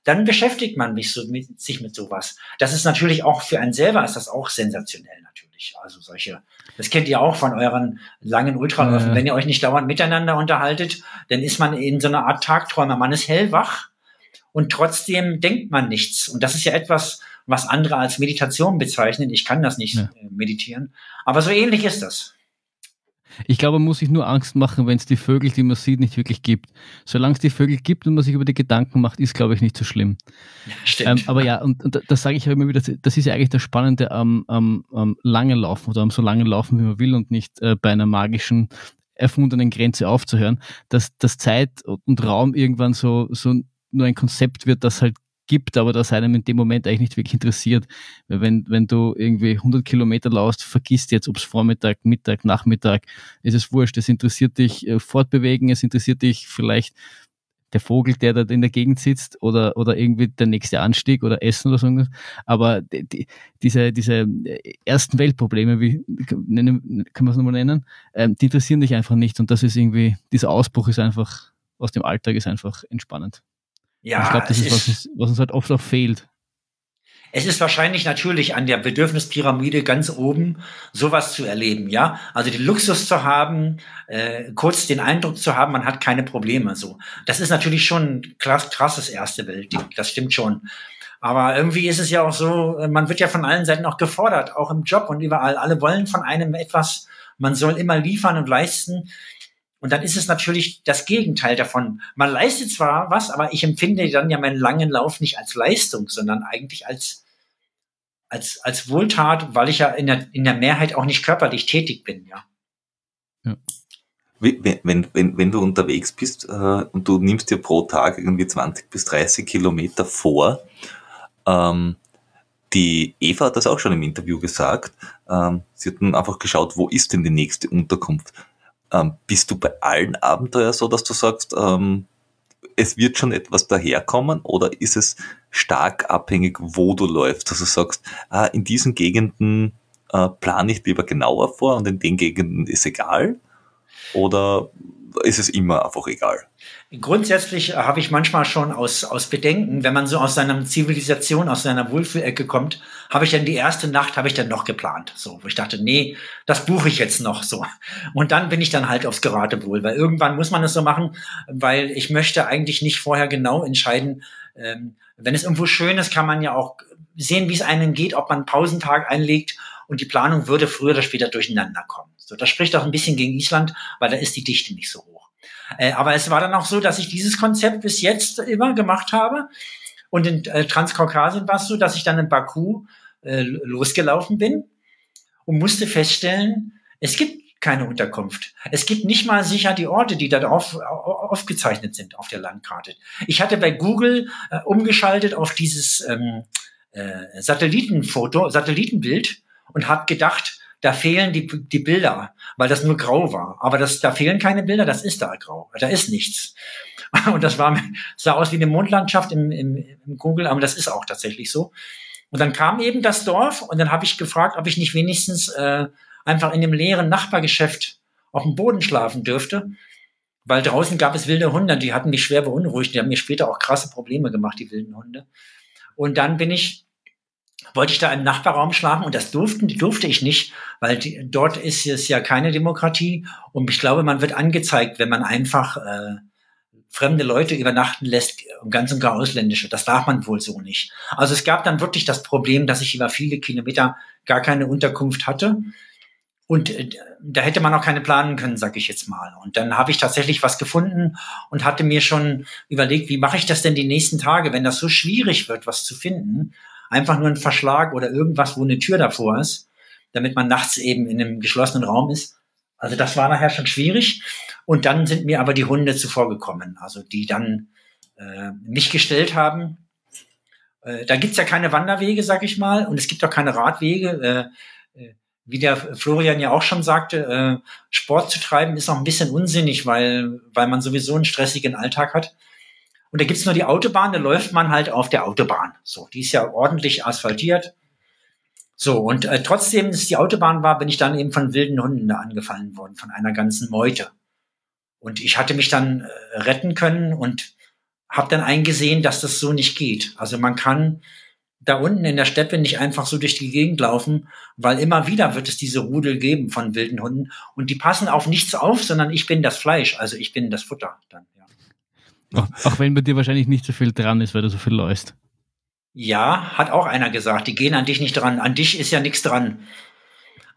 D: dann beschäftigt man sich, so mit, sich mit sowas. Das ist natürlich auch für einen selber ist das auch sensationell natürlich. Also solche, das kennt ihr auch von euren langen Ultraläufen. Ja. Wenn ihr euch nicht dauernd miteinander unterhaltet, dann ist man in so einer Art Tagträumer. Man ist hellwach und trotzdem denkt man nichts. Und das ist ja etwas, was andere als Meditation bezeichnen. Ich kann das nicht ja. Äh, meditieren. Aber so ähnlich ist das.
A: Ich glaube, man muss sich nur Angst machen, wenn es die Vögel, die man sieht, nicht wirklich gibt. Solange es die Vögel gibt und man sich über die Gedanken macht, ist, glaube ich, nicht so schlimm.
D: Stimmt.
A: Ähm, aber ja, und, und das sage ich immer wieder, das ist ja eigentlich das Spannende am, am, am langen Laufen oder am so langen Laufen, wie man will und nicht äh, bei einer magischen erfundenen Grenze aufzuhören, dass, dass Zeit und Raum irgendwann so, so nur ein Konzept wird, das halt gibt, aber das einem in dem Moment eigentlich nicht wirklich interessiert. Weil wenn, wenn du irgendwie 100 Kilometer laufst, vergisst jetzt, ob es Vormittag, Mittag, Nachmittag, ist es wurscht. Es interessiert dich äh, fortbewegen, es interessiert dich vielleicht der Vogel, der da in der Gegend sitzt oder, oder irgendwie der nächste Anstieg oder Essen oder so. Aber die, diese, diese ersten Weltprobleme, wie nennen, kann man es nochmal nennen, ähm, die interessieren dich einfach nicht. Und das ist irgendwie, dieser Ausbruch ist einfach aus dem Alltag ist einfach entspannend. Ja, ich glaube, das ist, was uns, was uns halt oft auch fehlt.
D: Es ist wahrscheinlich natürlich an der Bedürfnispyramide ganz oben, sowas zu erleben, ja. Also den Luxus zu haben, äh, kurz den Eindruck zu haben, man hat keine Probleme. So, das ist natürlich schon ein krass, krasses erste Weltding. Das stimmt schon. Aber irgendwie ist es ja auch so, man wird ja von allen Seiten auch gefordert, auch im Job und überall. Alle wollen von einem etwas. Man soll immer liefern und leisten. Und dann ist es natürlich das Gegenteil davon. Man leistet zwar was, aber ich empfinde dann ja meinen langen Lauf nicht als Leistung, sondern eigentlich als, als, als Wohltat, weil ich ja in der, in der Mehrheit auch nicht körperlich tätig bin, ja.
B: ja. Wenn, wenn, wenn, wenn du unterwegs bist äh, und du nimmst dir pro Tag irgendwie 20 bis 30 Kilometer vor, ähm, die Eva hat das auch schon im Interview gesagt, ähm, sie hat dann einfach geschaut, wo ist denn die nächste Unterkunft? Ähm, bist du bei allen Abenteuern so, dass du sagst, ähm, es wird schon etwas daherkommen oder ist es stark abhängig, wo du läufst? Dass du sagst, ah, in diesen Gegenden äh, plane ich lieber genauer vor und in den Gegenden ist egal? Oder ist es immer einfach egal?
D: Grundsätzlich habe ich manchmal schon aus, aus Bedenken, wenn man so aus seiner Zivilisation, aus seiner Wohlfühlecke kommt, habe ich dann die erste Nacht, habe ich dann noch geplant. So, wo ich dachte, nee, das buche ich jetzt noch so. Und dann bin ich dann halt aufs Geratewohl, weil irgendwann muss man es so machen, weil ich möchte eigentlich nicht vorher genau entscheiden, ähm, wenn es irgendwo schön ist, kann man ja auch sehen, wie es einem geht, ob man einen Pausentag einlegt und die Planung würde früher oder später durcheinander kommen. So, das spricht auch ein bisschen gegen Island, weil da ist die Dichte nicht so hoch. Äh, aber es war dann auch so, dass ich dieses Konzept bis jetzt immer gemacht habe. Und in äh, Transkaukasien war es so, dass ich dann in Baku äh, losgelaufen bin und musste feststellen, es gibt keine Unterkunft. Es gibt nicht mal sicher die Orte, die da drauf aufgezeichnet sind auf der Landkarte. Ich hatte bei Google äh, umgeschaltet auf dieses ähm, äh, Satellitenfoto, Satellitenbild und habe gedacht, da fehlen die, die Bilder, weil das nur grau war. Aber das, da fehlen keine Bilder, das ist da grau. Da ist nichts. Und das war, sah aus wie eine Mondlandschaft im, im, im Google, aber das ist auch tatsächlich so. Und dann kam eben das Dorf und dann habe ich gefragt, ob ich nicht wenigstens äh, einfach in dem leeren Nachbargeschäft auf dem Boden schlafen dürfte. Weil draußen gab es wilde Hunde, die hatten mich schwer beunruhigt. Die haben mir später auch krasse Probleme gemacht, die wilden Hunde. Und dann bin ich wollte ich da im Nachbarraum schlafen und das durften, durfte ich nicht, weil die, dort ist es ja keine Demokratie und ich glaube, man wird angezeigt, wenn man einfach äh, fremde Leute übernachten lässt, ganz und gar ausländische. Das darf man wohl so nicht. Also es gab dann wirklich das Problem, dass ich über viele Kilometer gar keine Unterkunft hatte. Und äh, da hätte man auch keine planen können, sag ich jetzt mal. Und dann habe ich tatsächlich was gefunden und hatte mir schon überlegt, wie mache ich das denn die nächsten Tage, wenn das so schwierig wird, was zu finden einfach nur ein Verschlag oder irgendwas, wo eine Tür davor ist, damit man nachts eben in einem geschlossenen Raum ist. Also das war nachher schon schwierig. Und dann sind mir aber die Hunde zuvor gekommen, also die dann äh, mich gestellt haben. Äh, da gibt's ja keine Wanderwege, sag ich mal, und es gibt auch keine Radwege. Äh, äh, wie der Florian ja auch schon sagte, äh, Sport zu treiben ist auch ein bisschen unsinnig, weil, weil man sowieso einen stressigen Alltag hat. Und da gibt's nur die Autobahn, da läuft man halt auf der Autobahn. So, die ist ja ordentlich asphaltiert. So, und äh, trotzdem, dass die Autobahn war, bin ich dann eben von wilden Hunden da angefallen worden, von einer ganzen Meute. Und ich hatte mich dann äh, retten können und habe dann eingesehen, dass das so nicht geht. Also man kann da unten in der Steppe nicht einfach so durch die Gegend laufen, weil immer wieder wird es diese Rudel geben von wilden Hunden und die passen auf nichts auf, sondern ich bin das Fleisch, also ich bin das Futter dann.
A: Auch, auch wenn bei dir wahrscheinlich nicht so viel dran ist, weil du so viel läufst.
D: Ja, hat auch einer gesagt, die gehen an dich nicht dran. An dich ist ja nichts dran.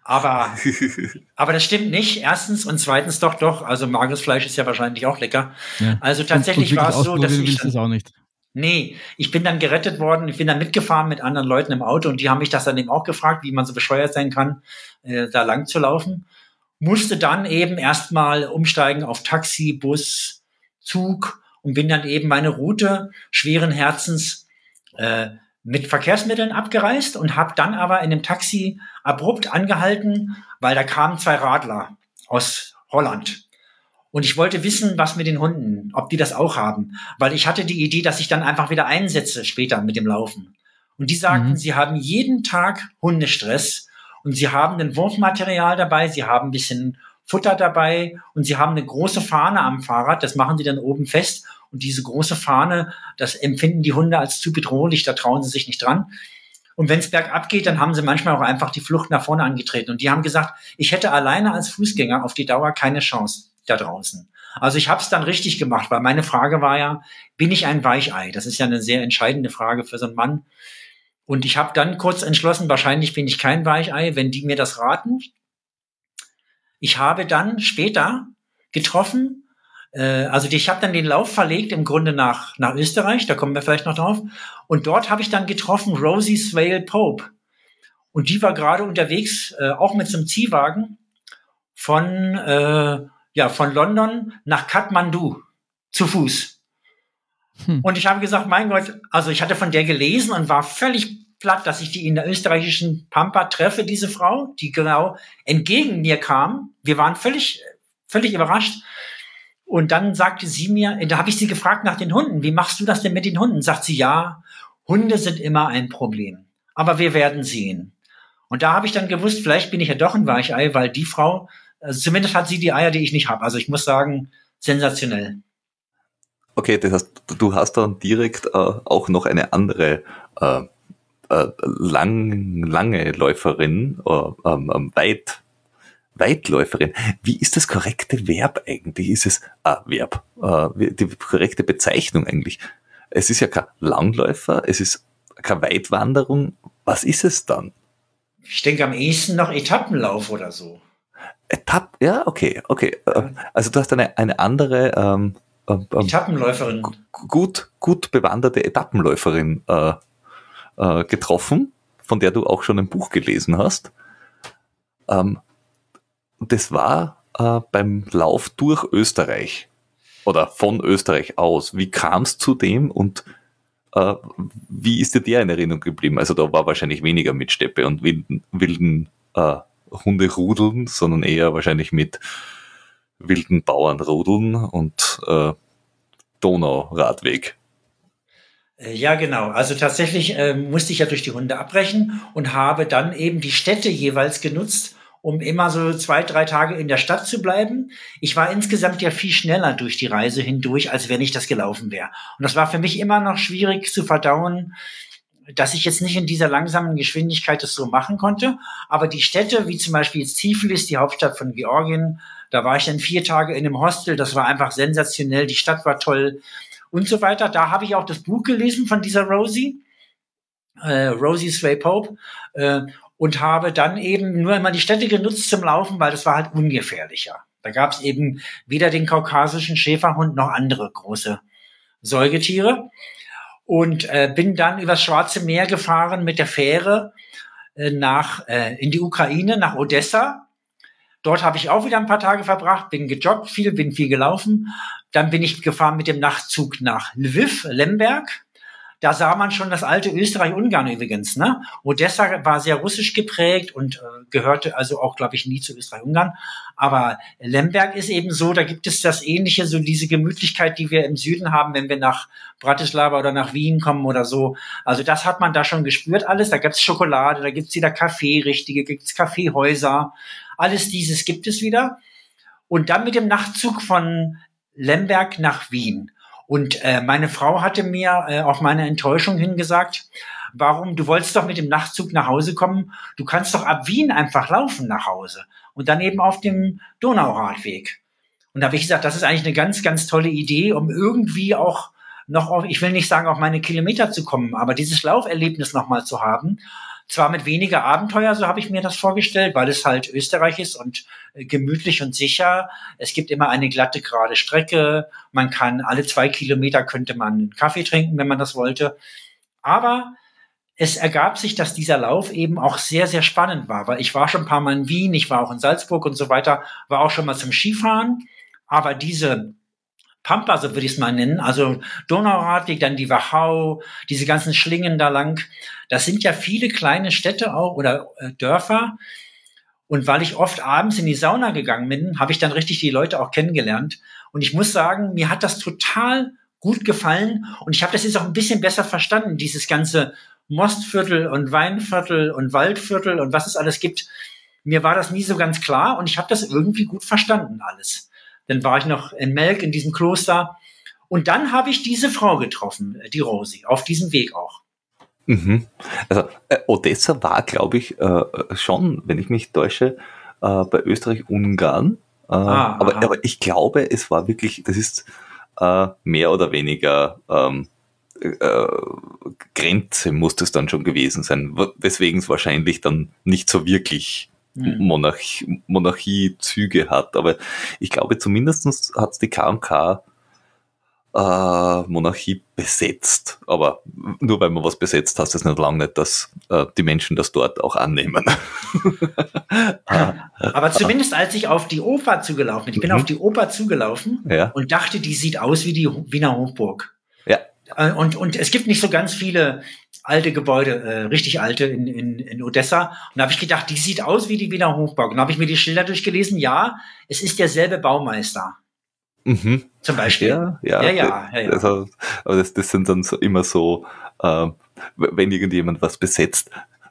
D: Aber, aber das stimmt nicht. Erstens und zweitens doch, doch. Also mageres Fleisch ist ja wahrscheinlich auch lecker. Ja. Also tatsächlich war es so, dass ich.
A: Dann, auch nicht.
D: Nee, ich bin dann gerettet worden. Ich bin dann mitgefahren mit anderen Leuten im Auto und die haben mich das dann eben auch gefragt, wie man so bescheuert sein kann, äh, da lang zu laufen. Musste dann eben erstmal umsteigen auf Taxi, Bus, Zug und bin dann eben meine Route schweren Herzens äh, mit Verkehrsmitteln abgereist und habe dann aber in dem Taxi abrupt angehalten, weil da kamen zwei Radler aus Holland. Und ich wollte wissen, was mit den Hunden, ob die das auch haben. Weil ich hatte die Idee, dass ich dann einfach wieder einsetze später mit dem Laufen. Und die sagten, mhm. sie haben jeden Tag Hundestress und sie haben ein Wurfmaterial dabei, sie haben ein bisschen Futter dabei und sie haben eine große Fahne am Fahrrad, das machen sie dann oben fest und diese große Fahne, das empfinden die Hunde als zu bedrohlich, da trauen sie sich nicht dran. Und wenn es bergab geht, dann haben sie manchmal auch einfach die Flucht nach vorne angetreten. Und die haben gesagt, ich hätte alleine als Fußgänger auf die Dauer keine Chance da draußen. Also ich habe es dann richtig gemacht, weil meine Frage war ja, bin ich ein Weichei? Das ist ja eine sehr entscheidende Frage für so einen Mann. Und ich habe dann kurz entschlossen, wahrscheinlich bin ich kein Weichei, wenn die mir das raten. Ich habe dann später getroffen. Äh, also ich habe dann den Lauf verlegt im Grunde nach, nach Österreich, da kommen wir vielleicht noch drauf. Und dort habe ich dann getroffen Rosie Swale Pope. Und die war gerade unterwegs, äh, auch mit so einem Ziehwagen von, äh, ja, von London nach Kathmandu zu Fuß. Hm. Und ich habe gesagt, mein Gott, also ich hatte von der gelesen und war völlig platt, dass ich die in der österreichischen Pampa treffe, diese Frau, die genau entgegen mir kam. Wir waren völlig, völlig überrascht. Und dann sagte sie mir, da habe ich sie gefragt nach den Hunden. Wie machst du das denn mit den Hunden? Sagt sie, ja, Hunde sind immer ein Problem. Aber wir werden sehen. Und da habe ich dann gewusst, vielleicht bin ich ja doch ein Weichei, weil die Frau, also zumindest hat sie die Eier, die ich nicht habe. Also ich muss sagen, sensationell.
B: Okay, das heißt, du hast dann direkt äh, auch noch eine andere äh, äh, lang, lange Läuferin, äh, ähm, ähm, weit, Weitläuferin. Wie ist das korrekte Verb eigentlich? Ist es, ah, Verb, äh, die korrekte Bezeichnung eigentlich? Es ist ja kein Langläufer, es ist keine Weitwanderung. Was ist es dann?
D: Ich denke am ehesten noch Etappenlauf oder so.
B: Etapp, ja, okay, okay. Ja. Also du hast eine, eine andere ähm,
D: ähm, ähm Etappenläuferin.
B: Gut, gut bewanderte Etappenläuferin äh, äh, getroffen, von der du auch schon ein Buch gelesen hast. Ähm, das war äh, beim Lauf durch Österreich oder von Österreich aus. Wie kam es zu dem und äh, wie ist dir der in Erinnerung geblieben? Also da war wahrscheinlich weniger mit Steppe und wilden, wilden äh, Hunderudeln, sondern eher wahrscheinlich mit wilden Bauernrudeln und äh, Donauradweg.
D: Äh, ja, genau. Also tatsächlich äh, musste ich ja durch die Hunde abbrechen und habe dann eben die Städte jeweils genutzt, um immer so zwei, drei Tage in der Stadt zu bleiben. Ich war insgesamt ja viel schneller durch die Reise hindurch, als wenn ich das gelaufen wäre. Und das war für mich immer noch schwierig zu verdauen, dass ich jetzt nicht in dieser langsamen Geschwindigkeit das so machen konnte. Aber die Städte, wie zum Beispiel jetzt Tiflis, die Hauptstadt von Georgien, da war ich dann vier Tage in einem Hostel. Das war einfach sensationell. Die Stadt war toll und so weiter. Da habe ich auch das Buch gelesen von dieser Rosie, äh, Rosie Sway Pope, äh, und habe dann eben nur immer die Städte genutzt zum Laufen, weil das war halt ungefährlicher. Da gab es eben weder den kaukasischen Schäferhund noch andere große Säugetiere. Und äh, bin dann übers Schwarze Meer gefahren mit der Fähre äh, nach äh, in die Ukraine, nach Odessa. Dort habe ich auch wieder ein paar Tage verbracht, bin gejoggt viel, bin viel gelaufen. Dann bin ich gefahren mit dem Nachtzug nach Lviv, Lemberg. Da sah man schon das alte Österreich-Ungarn übrigens. Ne? Odessa war sehr russisch geprägt und äh, gehörte also auch, glaube ich, nie zu Österreich-Ungarn. Aber Lemberg ist eben so, da gibt es das Ähnliche, so diese Gemütlichkeit, die wir im Süden haben, wenn wir nach Bratislava oder nach Wien kommen oder so. Also das hat man da schon gespürt alles. Da gibt's Schokolade, da gibt's wieder Kaffee, richtige, gibt's Kaffeehäuser. Alles dieses gibt es wieder. Und dann mit dem Nachtzug von Lemberg nach Wien. Und äh, meine Frau hatte mir äh, auf meine Enttäuschung hingesagt, warum, du wolltest doch mit dem Nachtzug nach Hause kommen, du kannst doch ab Wien einfach laufen nach Hause und dann eben auf dem Donauradweg. Und da habe ich gesagt, das ist eigentlich eine ganz, ganz tolle Idee, um irgendwie auch noch auf, ich will nicht sagen, auf meine Kilometer zu kommen, aber dieses Lauferlebnis nochmal zu haben. Zwar mit weniger Abenteuer, so habe ich mir das vorgestellt, weil es halt Österreich ist und äh, gemütlich und sicher. Es gibt immer eine glatte, gerade Strecke. Man kann alle zwei Kilometer könnte man einen Kaffee trinken, wenn man das wollte. Aber es ergab sich, dass dieser Lauf eben auch sehr, sehr spannend war, weil ich war schon ein paar Mal in Wien, ich war auch in Salzburg und so weiter, war auch schon mal zum Skifahren. Aber diese Pampa, so würde ich es mal nennen, also Donauradweg, dann die Wachau, diese ganzen Schlingen da lang. Das sind ja viele kleine Städte auch oder äh, Dörfer. Und weil ich oft abends in die Sauna gegangen bin, habe ich dann richtig die Leute auch kennengelernt. Und ich muss sagen, mir hat das total gut gefallen und ich habe das jetzt auch ein bisschen besser verstanden, dieses ganze Mostviertel und Weinviertel und Waldviertel und was es alles gibt. Mir war das nie so ganz klar und ich habe das irgendwie gut verstanden alles. Dann war ich noch in Melk in diesem Kloster. Und dann habe ich diese Frau getroffen, die Rosi, auf diesem Weg auch.
B: Mhm. Also äh, Odessa war, glaube ich, äh, schon, wenn ich mich täusche, äh, bei Österreich-Ungarn. Äh, ah, aber, aber ich glaube, es war wirklich, das ist äh, mehr oder weniger ähm, äh, Grenze muss das dann schon gewesen sein, weswegen es wahrscheinlich dann nicht so wirklich hm. Monarch Monarchiezüge hat. Aber ich glaube, zumindest hat es die KMK äh, Monarchie besetzt. Aber nur weil man was besetzt, heißt das nicht lange nicht, dass äh, die Menschen das dort auch annehmen.
D: Aber zumindest als ich auf die Oper zugelaufen bin, ich bin mhm. auf die Oper zugelaufen
B: ja.
D: und dachte, die sieht aus wie die Wiener Hochburg.
B: Ja.
D: Äh, und, und es gibt nicht so ganz viele alte Gebäude, äh, richtig alte in, in, in Odessa. Und da habe ich gedacht, die sieht aus wie die Wiener Hochburg. Und da habe ich mir die Schilder durchgelesen. Ja, es ist derselbe Baumeister.
B: Mhm.
D: Zum Beispiel.
B: Ja, ja,
D: ja. ja, ja, ja.
B: Also, aber das, das sind dann so immer so, äh, wenn irgendjemand was besetzt,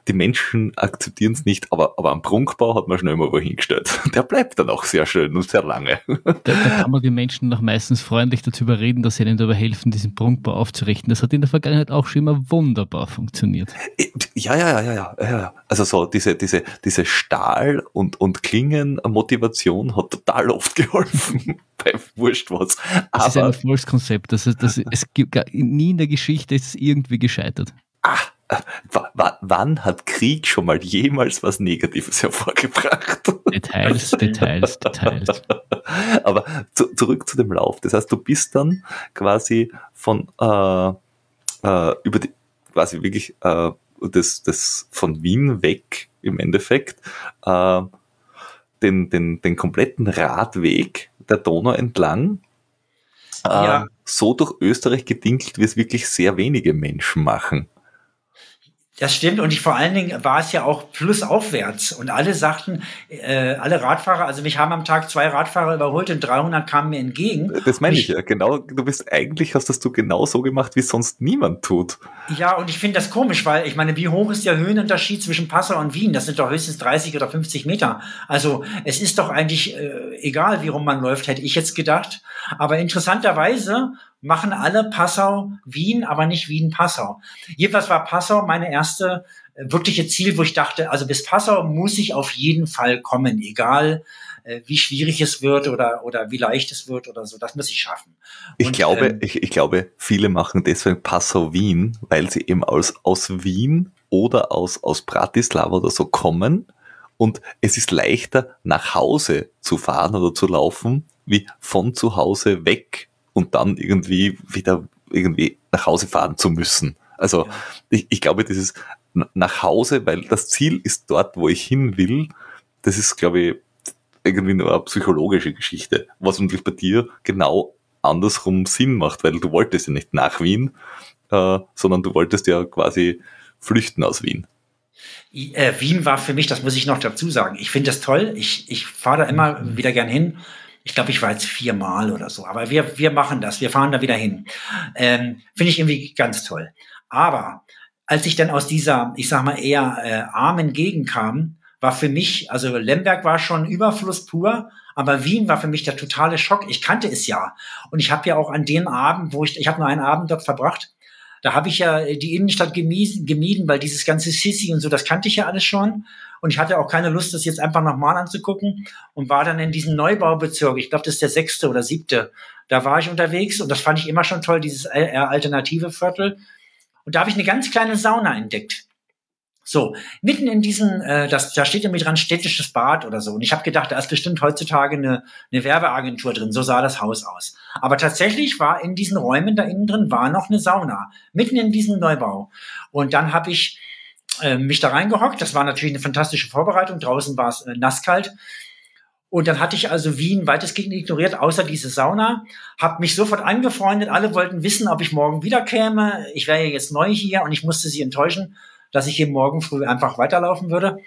B: die Menschen akzeptieren es nicht, aber, aber am Prunkbau hat man schon immer wo hingestellt. Der bleibt dann auch sehr schön und sehr lange.
A: Da, da kann man die Menschen noch meistens freundlich dazu überreden, dass sie ihnen dabei helfen, diesen Prunkbau aufzurichten. Das hat in der Vergangenheit auch schon immer wunderbar funktioniert.
B: Ja, ja, ja, ja, ja. Also so diese, diese, diese Stahl- und, und Klingen-Motivation hat total oft geholfen. Bei wurscht was.
A: Das ist ein Erfolgskonzept. Das, ist, das, es gibt nie in der Geschichte ist es irgendwie gescheitert.
B: Ah, wann hat Krieg schon mal jemals was Negatives hervorgebracht?
A: Details, Details, Details.
B: Aber zu, zurück zu dem Lauf. Das heißt, du bist dann quasi von äh, äh, über die, quasi wirklich äh, das, das von Wien weg im Endeffekt äh, den, den, den kompletten Radweg der Donau entlang äh, ja. so durch Österreich gedinkelt, wie es wirklich sehr wenige Menschen machen.
D: Das stimmt und ich vor allen Dingen war es ja auch flussaufwärts und alle sagten, äh, alle Radfahrer, also mich haben am Tag zwei Radfahrer überholt und 300 kamen mir entgegen.
B: Das meine ich, ja, genau, du bist eigentlich, hast das du genau so gemacht, wie sonst niemand tut.
D: Ja, und ich finde das komisch, weil ich meine, wie hoch ist der Höhenunterschied zwischen Passau und Wien? Das sind doch höchstens 30 oder 50 Meter. Also es ist doch eigentlich äh, egal, wie rum man läuft, hätte ich jetzt gedacht. Aber interessanterweise machen alle Passau Wien, aber nicht Wien Passau. Jedenfalls war Passau meine erste äh, wirkliche Ziel, wo ich dachte, also bis Passau muss ich auf jeden Fall kommen, egal äh, wie schwierig es wird oder, oder wie leicht es wird oder so. Das muss ich schaffen.
B: Und, ich glaube, ähm, ich, ich glaube, viele machen deswegen Passau Wien, weil sie eben aus, aus Wien oder aus, aus Bratislava oder so kommen. Und es ist leichter, nach Hause zu fahren oder zu laufen, wie von zu Hause weg und dann irgendwie wieder irgendwie nach Hause fahren zu müssen. Also ja. ich, ich glaube, dieses nach Hause, weil das Ziel ist dort, wo ich hin will, das ist, glaube ich, irgendwie nur eine psychologische Geschichte, was natürlich bei dir genau andersrum Sinn macht, weil du wolltest ja nicht nach Wien, äh, sondern du wolltest ja quasi flüchten aus Wien.
D: Äh, Wien war für mich, das muss ich noch dazu sagen, ich finde das toll, ich, ich fahre da immer wieder gern hin ich glaube, ich war jetzt viermal oder so. Aber wir, wir machen das. Wir fahren da wieder hin. Ähm, Finde ich irgendwie ganz toll. Aber als ich dann aus dieser, ich sag mal, eher äh, armen Gegend kam, war für mich, also Lemberg war schon Überfluss pur, aber Wien war für mich der totale Schock. Ich kannte es ja. Und ich habe ja auch an den Abend, wo ich, ich habe nur einen Abend dort verbracht, da habe ich ja die Innenstadt gemieden, gemieden, weil dieses ganze Sissi und so, das kannte ich ja alles schon. Und ich hatte auch keine Lust, das jetzt einfach nochmal anzugucken und war dann in diesem Neubaubezirk. Ich glaube, das ist der sechste oder siebte. Da war ich unterwegs und das fand ich immer schon toll, dieses alternative Viertel. Und da habe ich eine ganz kleine Sauna entdeckt. So, mitten in diesem, äh, das, da steht irgendwie dran städtisches Bad oder so. Und ich habe gedacht, da ist bestimmt heutzutage eine, eine Werbeagentur drin. So sah das Haus aus. Aber tatsächlich war in diesen Räumen da innen drin war noch eine Sauna, mitten in diesem Neubau. Und dann habe ich äh, mich da reingehockt. Das war natürlich eine fantastische Vorbereitung. Draußen war es äh, nasskalt. Und dann hatte ich also Wien weitestgehend ignoriert, außer diese Sauna. Hab mich sofort angefreundet. Alle wollten wissen, ob ich morgen wiederkäme. Ich wäre ja jetzt neu hier und ich musste sie enttäuschen, dass ich hier morgen früh einfach weiterlaufen würde.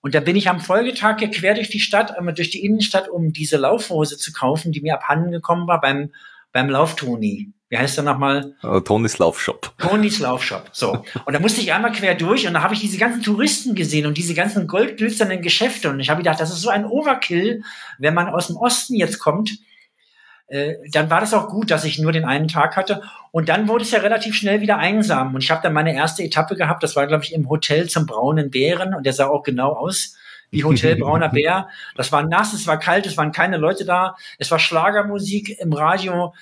D: Und da bin ich am Folgetag quer durch die Stadt, einmal durch die Innenstadt, um diese Laufhose zu kaufen, die mir abhanden gekommen war beim, beim Lauftoni wie heißt der nochmal?
B: Uh, Tonys Laufshop.
D: Tonys Laufshop. So. Und da musste ich einmal quer durch und da habe ich diese ganzen Touristen gesehen und diese ganzen goldglitzernden Geschäfte. Und ich habe gedacht, das ist so ein Overkill, wenn man aus dem Osten jetzt kommt. Äh, dann war das auch gut, dass ich nur den einen Tag hatte. Und dann wurde es ja relativ schnell wieder einsam. Und ich habe dann meine erste Etappe gehabt. Das war, glaube ich, im Hotel zum Braunen Bären. Und der sah auch genau aus wie Hotel Brauner Bär. Das war nass, es war kalt, es waren keine Leute da. Es war Schlagermusik im Radio.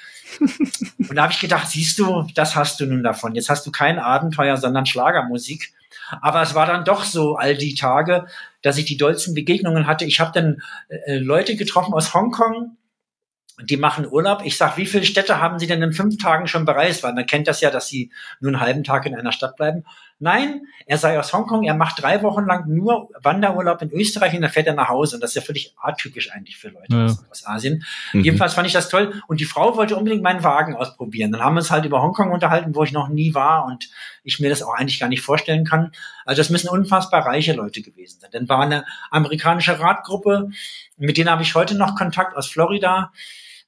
D: Und da habe ich gedacht, siehst du, das hast du nun davon. Jetzt hast du kein Abenteuer, sondern Schlagermusik. Aber es war dann doch so all die Tage, dass ich die dollsten Begegnungen hatte. Ich habe dann äh, Leute getroffen aus Hongkong, die machen Urlaub. Ich sag, wie viele Städte haben Sie denn in fünf Tagen schon bereist? Weil man kennt das ja, dass Sie nur einen halben Tag in einer Stadt bleiben. Nein, er sei aus Hongkong, er macht drei Wochen lang nur Wanderurlaub in Österreich und dann fährt er nach Hause. Und das ist ja völlig atypisch eigentlich für Leute ja. aus, aus, Asien. Mhm. Jedenfalls fand ich das toll. Und die Frau wollte unbedingt meinen Wagen ausprobieren. Dann haben wir uns halt über Hongkong unterhalten, wo ich noch nie war und ich mir das auch eigentlich gar nicht vorstellen kann. Also das müssen unfassbar reiche Leute gewesen sein. Dann war eine amerikanische Radgruppe, mit denen habe ich heute noch Kontakt aus Florida.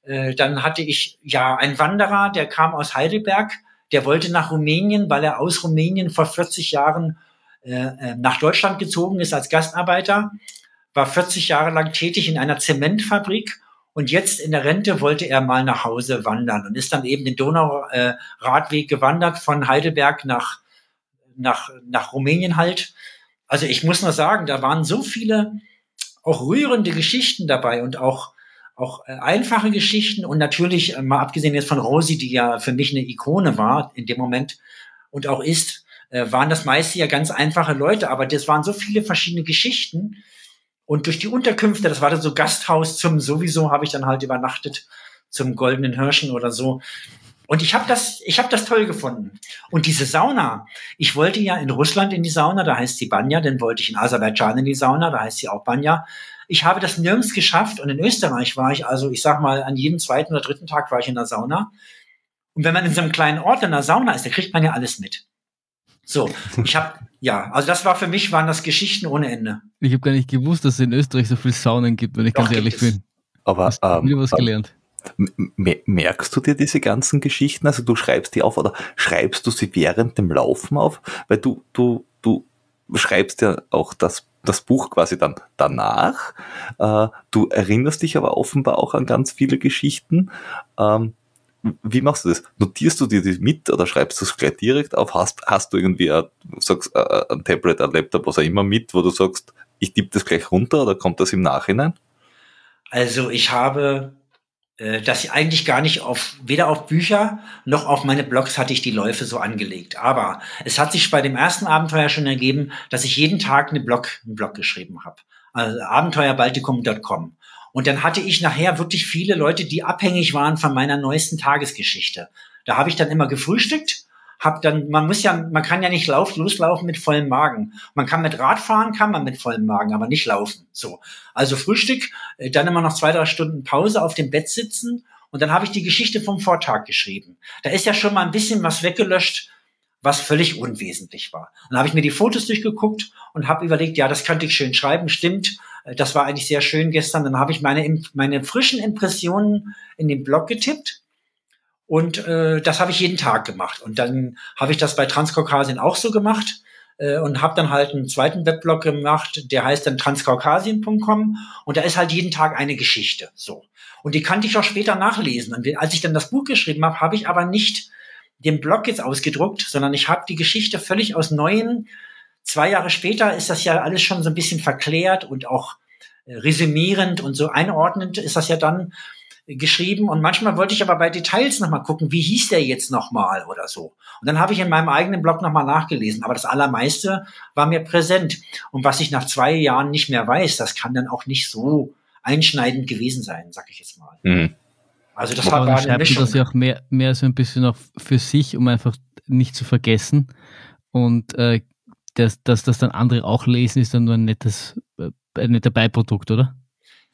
D: Äh, dann hatte ich ja einen Wanderer, der kam aus Heidelberg, der wollte nach Rumänien, weil er aus Rumänien vor 40 Jahren äh, äh, nach Deutschland gezogen ist als Gastarbeiter, war 40 Jahre lang tätig in einer Zementfabrik und jetzt in der Rente wollte er mal nach Hause wandern und ist dann eben den Donauradweg äh, gewandert von Heidelberg nach, nach, nach Rumänien halt. Also ich muss nur sagen, da waren so viele auch rührende Geschichten dabei und auch auch äh, einfache Geschichten und natürlich, äh, mal abgesehen jetzt von Rosi, die ja für mich eine Ikone war in dem Moment und auch ist, äh, waren das meiste ja ganz einfache Leute, aber das waren so viele verschiedene Geschichten. Und durch die Unterkünfte, das war dann so Gasthaus zum sowieso, habe ich dann halt übernachtet zum Goldenen Hirschen oder so. Und ich habe das, ich habe das toll gefunden. Und diese Sauna, ich wollte ja in Russland in die Sauna, da heißt sie Banya, dann wollte ich in Aserbaidschan in die Sauna, da heißt sie auch Banya. Ich habe das nirgends geschafft und in Österreich war ich also, ich sag mal, an jedem zweiten oder dritten Tag war ich in der Sauna. Und wenn man in so einem kleinen Ort in der Sauna ist, da kriegt man ja alles mit. So, ich habe ja, also das war für mich waren das Geschichten ohne Ende.
A: Ich habe gar nicht gewusst, dass es in Österreich so viele Saunen gibt, wenn ich Doch, ganz ehrlich bin.
B: Aber Hast ähm, wieder was gelernt. Merkst du dir diese ganzen Geschichten? Also du schreibst die auf oder schreibst du sie während dem Laufen auf? Weil du, du, du schreibst ja auch das das Buch quasi dann danach. Äh, du erinnerst dich aber offenbar auch an ganz viele Geschichten. Ähm, wie machst du das? Notierst du dir die mit oder schreibst du es gleich direkt auf? Hast, hast du irgendwie ein, sagst, ein Tablet, ein Laptop, was auch immer mit, wo du sagst, ich tippe das gleich runter oder kommt das im Nachhinein?
D: Also ich habe äh, dass ich eigentlich gar nicht auf, weder auf Bücher noch auf meine Blogs hatte ich die Läufe so angelegt. Aber es hat sich bei dem ersten Abenteuer schon ergeben, dass ich jeden Tag eine Blog, einen Blog geschrieben habe. Also abenteuerbaltikum.com. Und dann hatte ich nachher wirklich viele Leute, die abhängig waren von meiner neuesten Tagesgeschichte. Da habe ich dann immer gefrühstückt hab dann, man muss ja, man kann ja nicht lauf, loslaufen mit vollem Magen. Man kann mit Rad fahren, kann man mit vollem Magen, aber nicht laufen. So. Also Frühstück, äh, dann immer noch zwei, drei Stunden Pause auf dem Bett sitzen und dann habe ich die Geschichte vom Vortag geschrieben. Da ist ja schon mal ein bisschen was weggelöscht, was völlig unwesentlich war. Dann habe ich mir die Fotos durchgeguckt und habe überlegt, ja, das könnte ich schön schreiben, stimmt. Äh, das war eigentlich sehr schön gestern. Dann habe ich meine, meine frischen Impressionen in den Blog getippt und äh, das habe ich jeden Tag gemacht. Und dann habe ich das bei Transkaukasien auch so gemacht äh, und habe dann halt einen zweiten Weblog gemacht, der heißt dann transkaukasien.com und da ist halt jeden Tag eine Geschichte. So. Und die kannte ich auch später nachlesen. Und als ich dann das Buch geschrieben habe, habe ich aber nicht den Blog jetzt ausgedruckt, sondern ich habe die Geschichte völlig aus neuen. Zwei Jahre später ist das ja alles schon so ein bisschen verklärt und auch äh, resümierend und so einordnend ist das ja dann geschrieben und manchmal wollte ich aber bei Details nochmal gucken, wie hieß der jetzt nochmal oder so. Und dann habe ich in meinem eigenen Blog nochmal nachgelesen, aber das Allermeiste war mir präsent. Und was ich nach zwei Jahren nicht mehr weiß, das kann dann auch nicht so einschneidend gewesen sein, sag ich jetzt mal. Mhm.
A: Also das war gerade eine Mischung. das ja auch mehr, mehr so ein bisschen auch für sich, um einfach nicht zu vergessen. Und äh, dass, dass das dann andere auch lesen, ist dann nur ein nettes, äh, ein netter Beiprodukt, oder?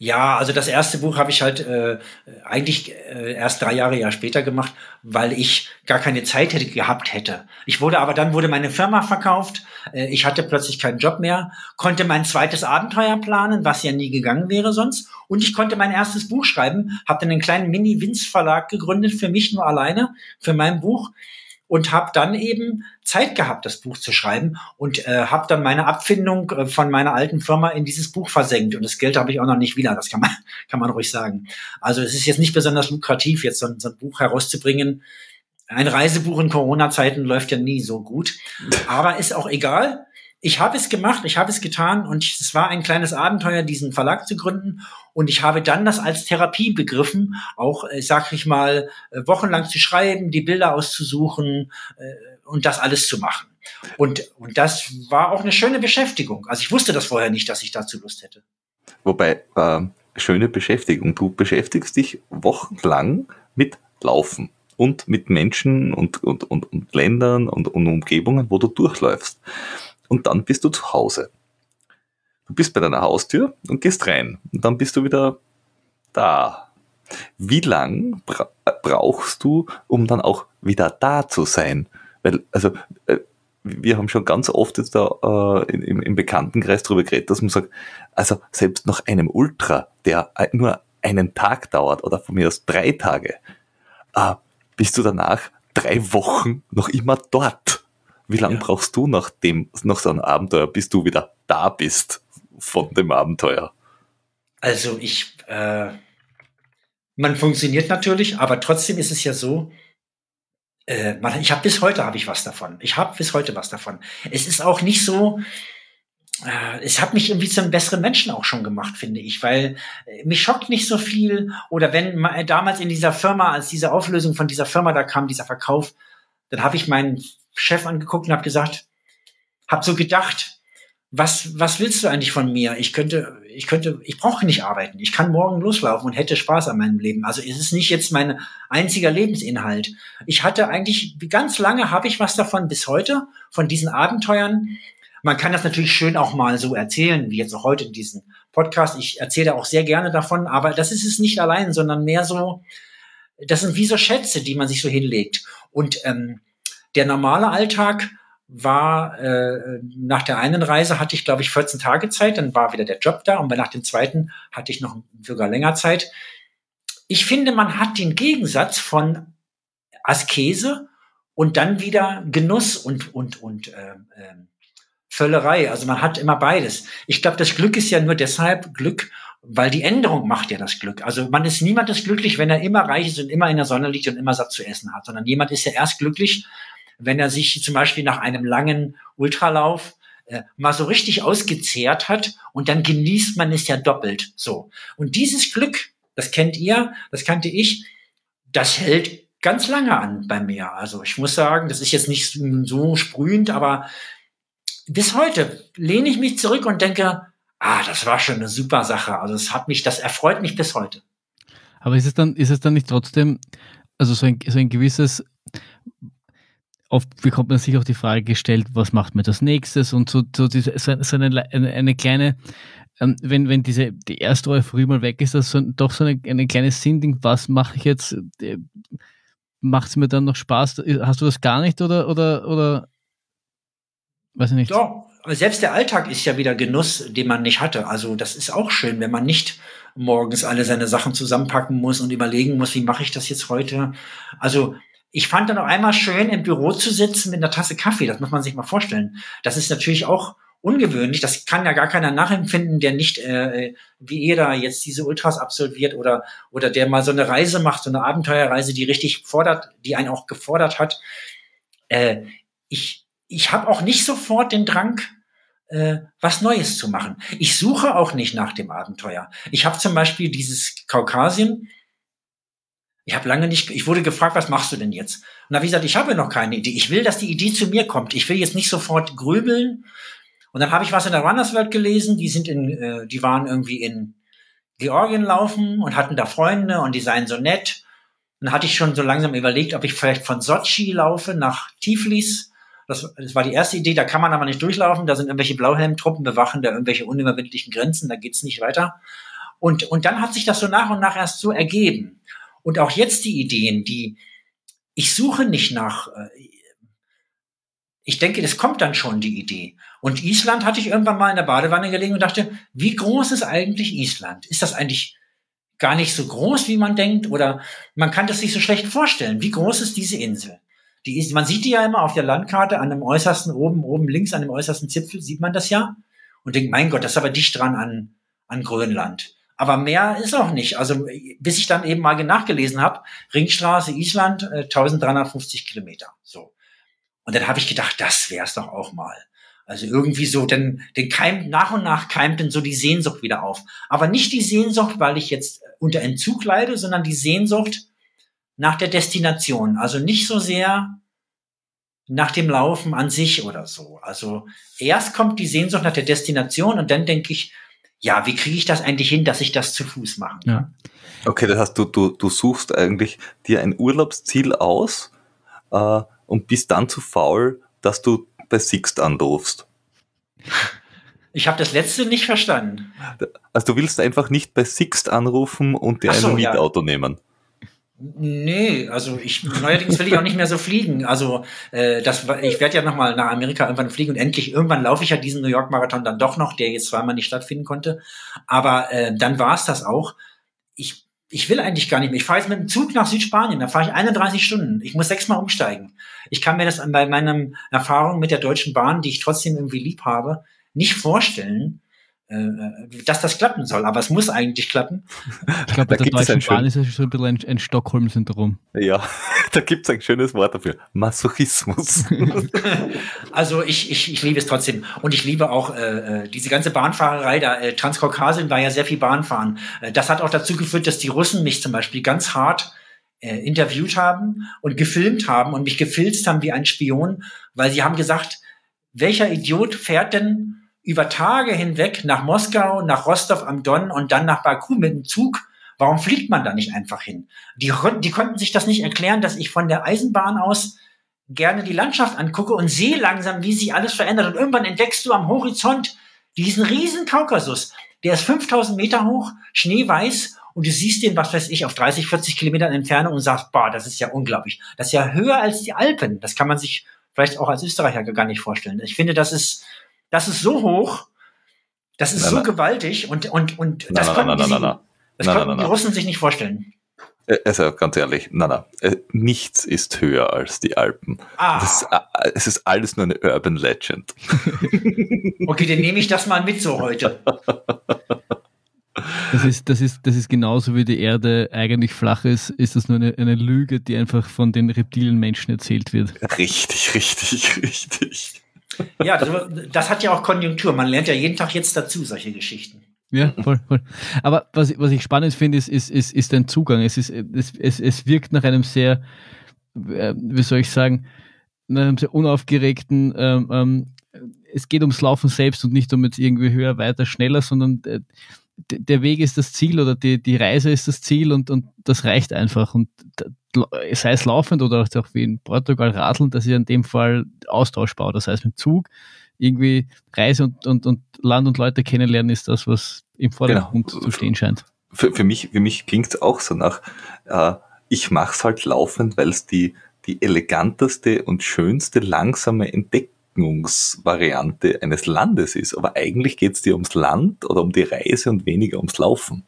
D: Ja, also das erste Buch habe ich halt äh, eigentlich äh, erst drei Jahre Jahr später gemacht, weil ich gar keine Zeit hätte gehabt hätte. Ich wurde aber dann wurde meine Firma verkauft. Äh, ich hatte plötzlich keinen Job mehr, konnte mein zweites Abenteuer planen, was ja nie gegangen wäre sonst, und ich konnte mein erstes Buch schreiben. Habe dann einen kleinen Mini-Winz-Verlag gegründet für mich nur alleine für mein Buch und habe dann eben Zeit gehabt, das Buch zu schreiben und äh, habe dann meine Abfindung äh, von meiner alten Firma in dieses Buch versenkt und das Geld habe ich auch noch nicht wieder. Das kann man kann man ruhig sagen. Also es ist jetzt nicht besonders lukrativ, jetzt so, so ein Buch herauszubringen. Ein Reisebuch in Corona-Zeiten läuft ja nie so gut, aber ist auch egal. Ich habe es gemacht, ich habe es getan und es war ein kleines Abenteuer, diesen Verlag zu gründen. Und ich habe dann das als Therapie begriffen, auch, äh, sag ich mal, äh, wochenlang zu schreiben, die Bilder auszusuchen äh, und das alles zu machen. Und, und das war auch eine schöne Beschäftigung. Also ich wusste das vorher nicht, dass ich dazu Lust hätte.
B: Wobei, äh, schöne Beschäftigung. Du beschäftigst dich wochenlang mit Laufen und mit Menschen und, und, und, und Ländern und, und Umgebungen, wo du durchläufst und dann bist du zu Hause. Du bist bei deiner Haustür und gehst rein und dann bist du wieder da. Wie lang bra brauchst du, um dann auch wieder da zu sein? Weil, also, äh, wir haben schon ganz oft jetzt da äh, im, im Bekanntenkreis darüber geredet, dass man sagt, also selbst nach einem Ultra, der nur einen Tag dauert oder von mir aus drei Tage, äh, bist du danach drei Wochen noch immer dort. Wie lange ja. brauchst du nach dem, nach so einem Abenteuer, bis du wieder da bist von dem Abenteuer?
D: Also ich, äh, man funktioniert natürlich, aber trotzdem ist es ja so, äh, man, ich habe bis heute habe ich was davon. Ich habe bis heute was davon. Es ist auch nicht so, äh, es hat mich irgendwie zu einem besseren Menschen auch schon gemacht, finde ich, weil äh, mich schockt nicht so viel. Oder wenn damals in dieser Firma, als diese Auflösung von dieser Firma da kam, dieser Verkauf, dann habe ich meinen Chef angeguckt und habe gesagt, habe so gedacht, was, was willst du eigentlich von mir? Ich könnte, ich könnte, ich brauche nicht arbeiten. Ich kann morgen loslaufen und hätte Spaß an meinem Leben. Also es ist nicht jetzt mein einziger Lebensinhalt. Ich hatte eigentlich, ganz lange habe ich was davon bis heute, von diesen Abenteuern. Man kann das natürlich schön auch mal so erzählen, wie jetzt auch heute in diesem Podcast. Ich erzähle auch sehr gerne davon, aber das ist es nicht allein, sondern mehr so, das sind wie so Schätze, die man sich so hinlegt. Und ähm, der normale Alltag war, äh, nach der einen Reise hatte ich, glaube ich, 14 Tage Zeit, dann war wieder der Job da und nach dem zweiten hatte ich noch sogar länger Zeit. Ich finde, man hat den Gegensatz von Askese und dann wieder Genuss und, und, und äh, äh, Völlerei. Also man hat immer beides. Ich glaube, das Glück ist ja nur deshalb Glück, weil die Änderung macht ja das Glück. Also man ist niemand ist glücklich, wenn er immer reich ist und immer in der Sonne liegt und immer satt zu essen hat, sondern jemand ist ja erst glücklich, wenn er sich zum Beispiel nach einem langen Ultralauf äh, mal so richtig ausgezehrt hat und dann genießt man es ja doppelt so. Und dieses Glück, das kennt ihr, das kannte ich, das hält ganz lange an bei mir. Also ich muss sagen, das ist jetzt nicht so sprühend, aber bis heute lehne ich mich zurück und denke, ah, das war schon eine super Sache. Also es hat mich, das erfreut mich bis heute.
A: Aber ist es dann, ist es dann nicht trotzdem, also so ein, so ein gewisses, oft bekommt man sich auch die Frage gestellt, was macht man das nächstes und so, so, diese, so eine, eine, eine kleine, ähm, wenn, wenn diese, die erste Euphorie mal weg ist, das so, doch so eine, eine kleine Sinnding, was mache ich jetzt, äh, macht es mir dann noch Spaß? Hast du das gar nicht oder, oder, oder, weiß ich nicht?
D: Doch, selbst der Alltag ist ja wieder Genuss, den man nicht hatte. Also das ist auch schön, wenn man nicht morgens alle seine Sachen zusammenpacken muss und überlegen muss, wie mache ich das jetzt heute. Also ich fand dann auch einmal schön, im Büro zu sitzen mit einer Tasse Kaffee. Das muss man sich mal vorstellen. Das ist natürlich auch ungewöhnlich. Das kann ja gar keiner nachempfinden, der nicht äh, wie ihr da jetzt diese Ultras absolviert oder oder der mal so eine Reise macht, so eine Abenteuerreise, die richtig fordert, die einen auch gefordert hat. Äh, ich ich habe auch nicht sofort den Drang, äh, was Neues zu machen. Ich suche auch nicht nach dem Abenteuer. Ich habe zum Beispiel dieses Kaukasien ich habe lange nicht, ich wurde gefragt, was machst du denn jetzt? Und da habe ich gesagt, ich habe noch keine Idee. Ich will, dass die Idee zu mir kommt. Ich will jetzt nicht sofort grübeln. Und dann habe ich was in der Runners World gelesen. Die sind in, äh, die waren irgendwie in Georgien laufen und hatten da Freunde und die seien so nett. Dann hatte ich schon so langsam überlegt, ob ich vielleicht von Sochi laufe nach Tiflis. Das, das war die erste Idee. Da kann man aber nicht durchlaufen. Da sind irgendwelche Blauhelmtruppen bewachen da irgendwelche unüberwindlichen Grenzen. Da geht's nicht weiter. Und, und dann hat sich das so nach und nach erst so ergeben. Und auch jetzt die Ideen, die ich suche nicht nach, äh, ich denke, es kommt dann schon die Idee. Und Island hatte ich irgendwann mal in der Badewanne gelegen und dachte, wie groß ist eigentlich Island? Ist das eigentlich gar nicht so groß, wie man denkt? Oder man kann das sich so schlecht vorstellen. Wie groß ist diese Insel? Die ist, man sieht die ja immer auf der Landkarte an dem äußersten, oben, oben links, an dem äußersten Zipfel, sieht man das ja. Und denkt, mein Gott, das ist aber dicht dran an, an Grönland. Aber mehr ist auch nicht. Also bis ich dann eben mal nachgelesen habe, Ringstraße Island, äh, 1350 Kilometer. So. Und dann habe ich gedacht, das wär's doch auch mal. Also irgendwie so, denn den keim, nach und nach keimt dann so die Sehnsucht wieder auf. Aber nicht die Sehnsucht, weil ich jetzt unter Entzug leide, sondern die Sehnsucht nach der Destination. Also nicht so sehr nach dem Laufen an sich oder so. Also erst kommt die Sehnsucht nach der Destination und dann denke ich, ja, wie kriege ich das eigentlich hin, dass ich das zu Fuß machen kann? Ja.
B: Okay, das heißt, du, du, du suchst eigentlich dir ein Urlaubsziel aus äh, und bist dann zu faul, dass du bei Sixt anrufst.
D: Ich habe das letzte nicht verstanden.
B: Also du willst einfach nicht bei Sixt anrufen und dir so, ein Mietauto ja. nehmen.
D: Nee, also ich neuerdings will ich auch nicht mehr so fliegen. Also äh, das, ich werde ja noch mal nach Amerika irgendwann fliegen und endlich irgendwann laufe ich ja diesen New York Marathon dann doch noch, der jetzt zweimal nicht stattfinden konnte. Aber äh, dann war es das auch. Ich ich will eigentlich gar nicht mehr. Ich fahre jetzt mit dem Zug nach Südspanien, da fahre ich 31 Stunden. Ich muss sechsmal umsteigen. Ich kann mir das bei meiner Erfahrung mit der Deutschen Bahn, die ich trotzdem irgendwie lieb habe, nicht vorstellen, dass das klappen soll. Aber es muss eigentlich klappen.
A: Ich glaube, bei der Deutschen Bahn ist es schon ein bisschen ein, ein Stockholm-Syndrom.
B: Ja, da gibt es ein schönes Wort dafür. Masochismus.
D: also ich, ich, ich liebe es trotzdem. Und ich liebe auch äh, äh, diese ganze Bahnfahrerei. Da, äh, Transkaukasien war ja sehr viel Bahnfahren. Äh, das hat auch dazu geführt, dass die Russen mich zum Beispiel ganz hart äh, interviewt haben und gefilmt haben und mich gefilzt haben wie ein Spion, weil sie haben gesagt, welcher Idiot fährt denn über Tage hinweg nach Moskau, nach Rostov am Don und dann nach Baku mit dem Zug. Warum fliegt man da nicht einfach hin? Die, die konnten sich das nicht erklären, dass ich von der Eisenbahn aus gerne die Landschaft angucke und sehe langsam, wie sich alles verändert. Und irgendwann entdeckst du am Horizont diesen riesen Kaukasus. Der ist 5000 Meter hoch, schneeweiß und du siehst den, was weiß ich, auf 30, 40 Kilometern Entfernung und sagst, boah, das ist ja unglaublich. Das ist ja höher als die Alpen. Das kann man sich vielleicht auch als Österreicher gar nicht vorstellen. Ich finde, das ist, das ist so hoch, das ist na, so na. gewaltig und, und, und na, das konnten, die, das konnten die Russen sich nicht vorstellen.
B: Äh, also ganz ehrlich, na na, äh, nichts ist höher als die Alpen. Ah. Das, äh, es ist alles nur eine Urban Legend.
D: Okay, dann nehme ich das mal mit so heute.
A: Das ist, das, ist, das ist genauso wie die Erde eigentlich flach ist, ist das nur eine, eine Lüge, die einfach von den reptilen Menschen erzählt wird.
B: Richtig, richtig, richtig.
D: Ja, das, das, hat ja auch Konjunktur. Man lernt ja jeden Tag jetzt dazu, solche Geschichten.
A: Ja, voll, voll. Aber was, was ich spannend finde, ist, ist, ist, ist dein Zugang. Es, ist, es, es, es wirkt nach einem sehr, äh, wie soll ich sagen, nach einem sehr unaufgeregten, ähm, ähm, es geht ums Laufen selbst und nicht um jetzt irgendwie höher, weiter, schneller, sondern äh, der Weg ist das Ziel oder die, die Reise ist das Ziel und, und das reicht einfach. Und sei es laufend oder auch wie in Portugal radeln, das ist in dem Fall austauschbar. Das heißt, mit Zug irgendwie Reise und, und, und Land und Leute kennenlernen ist das, was im Vordergrund genau. zu stehen scheint.
B: Für, für mich, für mich klingt es auch so nach, äh, ich mache es halt laufend, weil es die, die eleganteste und schönste langsame Entdeckungsvariante eines Landes ist. Aber eigentlich geht es dir ums Land oder um die Reise und weniger ums Laufen.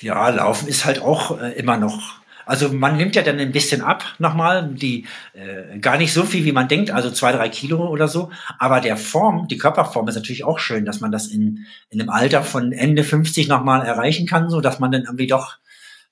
D: Ja, Laufen ist halt auch äh, immer noch also man nimmt ja dann ein bisschen ab nochmal, die äh, gar nicht so viel, wie man denkt, also zwei, drei Kilo oder so. Aber der Form, die Körperform ist natürlich auch schön, dass man das in, in einem Alter von Ende 50 nochmal erreichen kann, so dass man dann irgendwie doch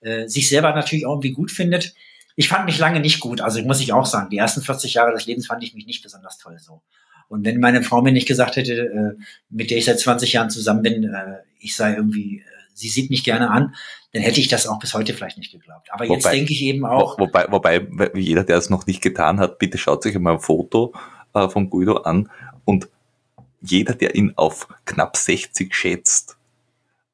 D: äh, sich selber natürlich auch irgendwie gut findet. Ich fand mich lange nicht gut, also muss ich auch sagen. Die ersten 40 Jahre des Lebens fand ich mich nicht besonders toll so. Und wenn meine Frau mir nicht gesagt hätte, äh, mit der ich seit 20 Jahren zusammen bin, äh, ich sei irgendwie äh, sie sieht mich gerne an, dann hätte ich das auch bis heute vielleicht nicht geglaubt. Aber jetzt denke ich eben auch.
B: Wobei, wobei, jeder, der es noch nicht getan hat, bitte schaut sich mal ein Foto äh, von Guido an und jeder, der ihn auf knapp 60 schätzt,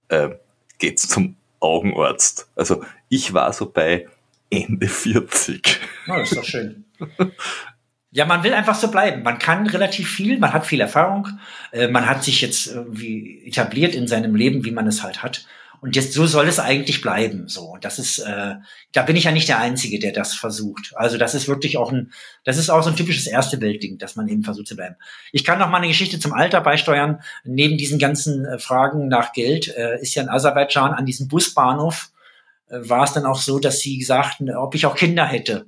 B: äh, geht zum Augenarzt. Also ich war so bei Ende 40.
D: Oh, das ist doch schön. Ja, man will einfach so bleiben. Man kann relativ viel, man hat viel Erfahrung, äh, man hat sich jetzt irgendwie etabliert in seinem Leben, wie man es halt hat. Und jetzt so soll es eigentlich bleiben. So, das ist, äh, da bin ich ja nicht der Einzige, der das versucht. Also das ist wirklich auch ein, das ist auch so ein typisches erste Weltding, dass man eben versucht zu bleiben. Ich kann noch mal eine Geschichte zum Alter beisteuern. Neben diesen ganzen äh, Fragen nach Geld äh, ist ja in Aserbaidschan an diesem Busbahnhof äh, war es dann auch so, dass sie sagten, ob ich auch Kinder hätte.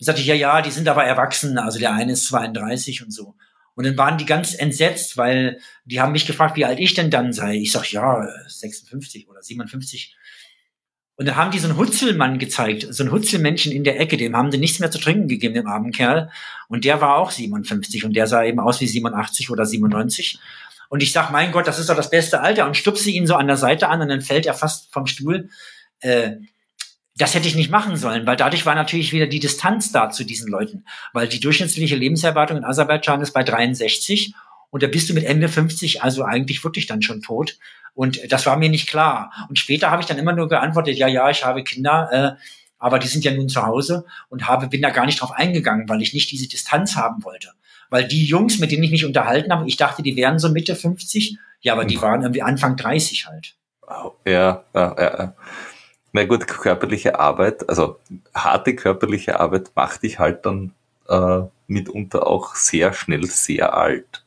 D: Ich sagte, ja, ja, die sind aber erwachsen, also der eine ist 32 und so. Und dann waren die ganz entsetzt, weil die haben mich gefragt, wie alt ich denn dann sei. Ich sag, ja, 56 oder 57. Und da haben die so einen Hutzelmann gezeigt, so ein Hutzelmännchen in der Ecke, dem haben sie nichts mehr zu trinken gegeben, dem armen Kerl. Und der war auch 57 und der sah eben aus wie 87 oder 97. Und ich sag, mein Gott, das ist doch das beste Alter und stupse ihn so an der Seite an und dann fällt er fast vom Stuhl. Äh, das hätte ich nicht machen sollen, weil dadurch war natürlich wieder die Distanz da zu diesen Leuten, weil die durchschnittliche Lebenserwartung in Aserbaidschan ist bei 63 und da bist du mit Ende 50 also eigentlich wirklich dann schon tot. Und das war mir nicht klar. Und später habe ich dann immer nur geantwortet, ja, ja, ich habe Kinder, äh, aber die sind ja nun zu Hause und habe, bin da gar nicht drauf eingegangen, weil ich nicht diese Distanz haben wollte. Weil die Jungs, mit denen ich mich unterhalten habe, ich dachte, die wären so Mitte 50, ja, aber die mhm. waren irgendwie Anfang 30 halt.
B: Ja, ja, ja. Na gut, körperliche Arbeit, also harte körperliche Arbeit macht dich halt dann äh, mitunter auch sehr schnell sehr alt.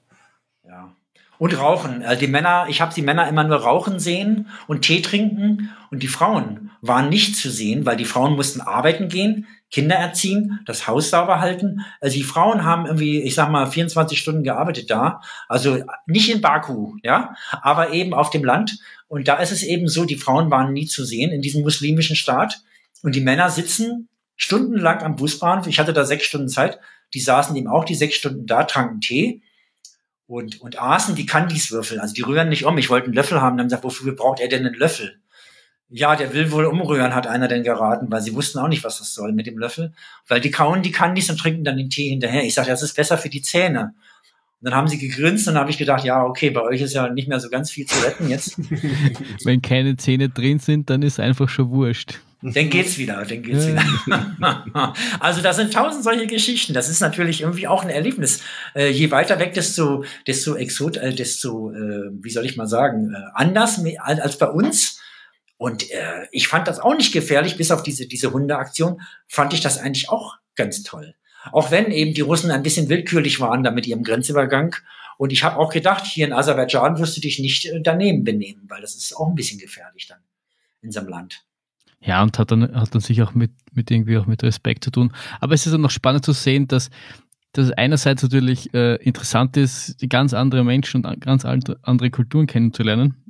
D: Und Rauchen. Äh, die Männer, ich habe die Männer immer nur rauchen sehen und Tee trinken und die Frauen waren nicht zu sehen, weil die Frauen mussten arbeiten gehen, Kinder erziehen, das Haus sauber halten. Also die Frauen haben irgendwie, ich sag mal, 24 Stunden gearbeitet da. Also nicht in Baku, ja, aber eben auf dem Land. Und da ist es eben so, die Frauen waren nie zu sehen in diesem muslimischen Staat. Und die Männer sitzen stundenlang am Busbahnhof. Ich hatte da sechs Stunden Zeit. Die saßen eben auch die sechs Stunden da, tranken Tee und, und aßen die Candice-Würfel. Also die rühren nicht um. Ich wollte einen Löffel haben. Dann haben gesagt, wofür braucht er denn einen Löffel? Ja, der will wohl umrühren, hat einer denn geraten, weil sie wussten auch nicht, was das soll mit dem Löffel. Weil die kauen die Candies und trinken dann den Tee hinterher. Ich sage, das ist besser für die Zähne. Und dann haben sie gegrinst und dann habe ich gedacht, ja, okay, bei euch ist ja nicht mehr so ganz viel zu retten jetzt.
A: Wenn keine Zähne drin sind, dann ist einfach schon wurscht.
D: Dann geht's wieder, dann geht's wieder. also da sind tausend solche Geschichten. Das ist natürlich irgendwie auch ein Erlebnis. Äh, je weiter weg, desto, desto exot, äh, desto, äh, wie soll ich mal sagen, äh, anders als bei uns. Und äh, ich fand das auch nicht gefährlich, bis auf diese, diese Hundeaktion, fand ich das eigentlich auch ganz toll. Auch wenn eben die Russen ein bisschen willkürlich waren da mit ihrem Grenzübergang. Und ich habe auch gedacht, hier in Aserbaidschan wirst du dich nicht äh, daneben benehmen, weil das ist auch ein bisschen gefährlich dann in seinem Land.
A: Ja, und hat dann, hat dann sich auch mit, mit irgendwie auch mit Respekt zu tun. Aber es ist dann noch spannend zu sehen, dass, dass einerseits natürlich äh, interessant ist, ganz andere Menschen und ganz andere Kulturen kennenzulernen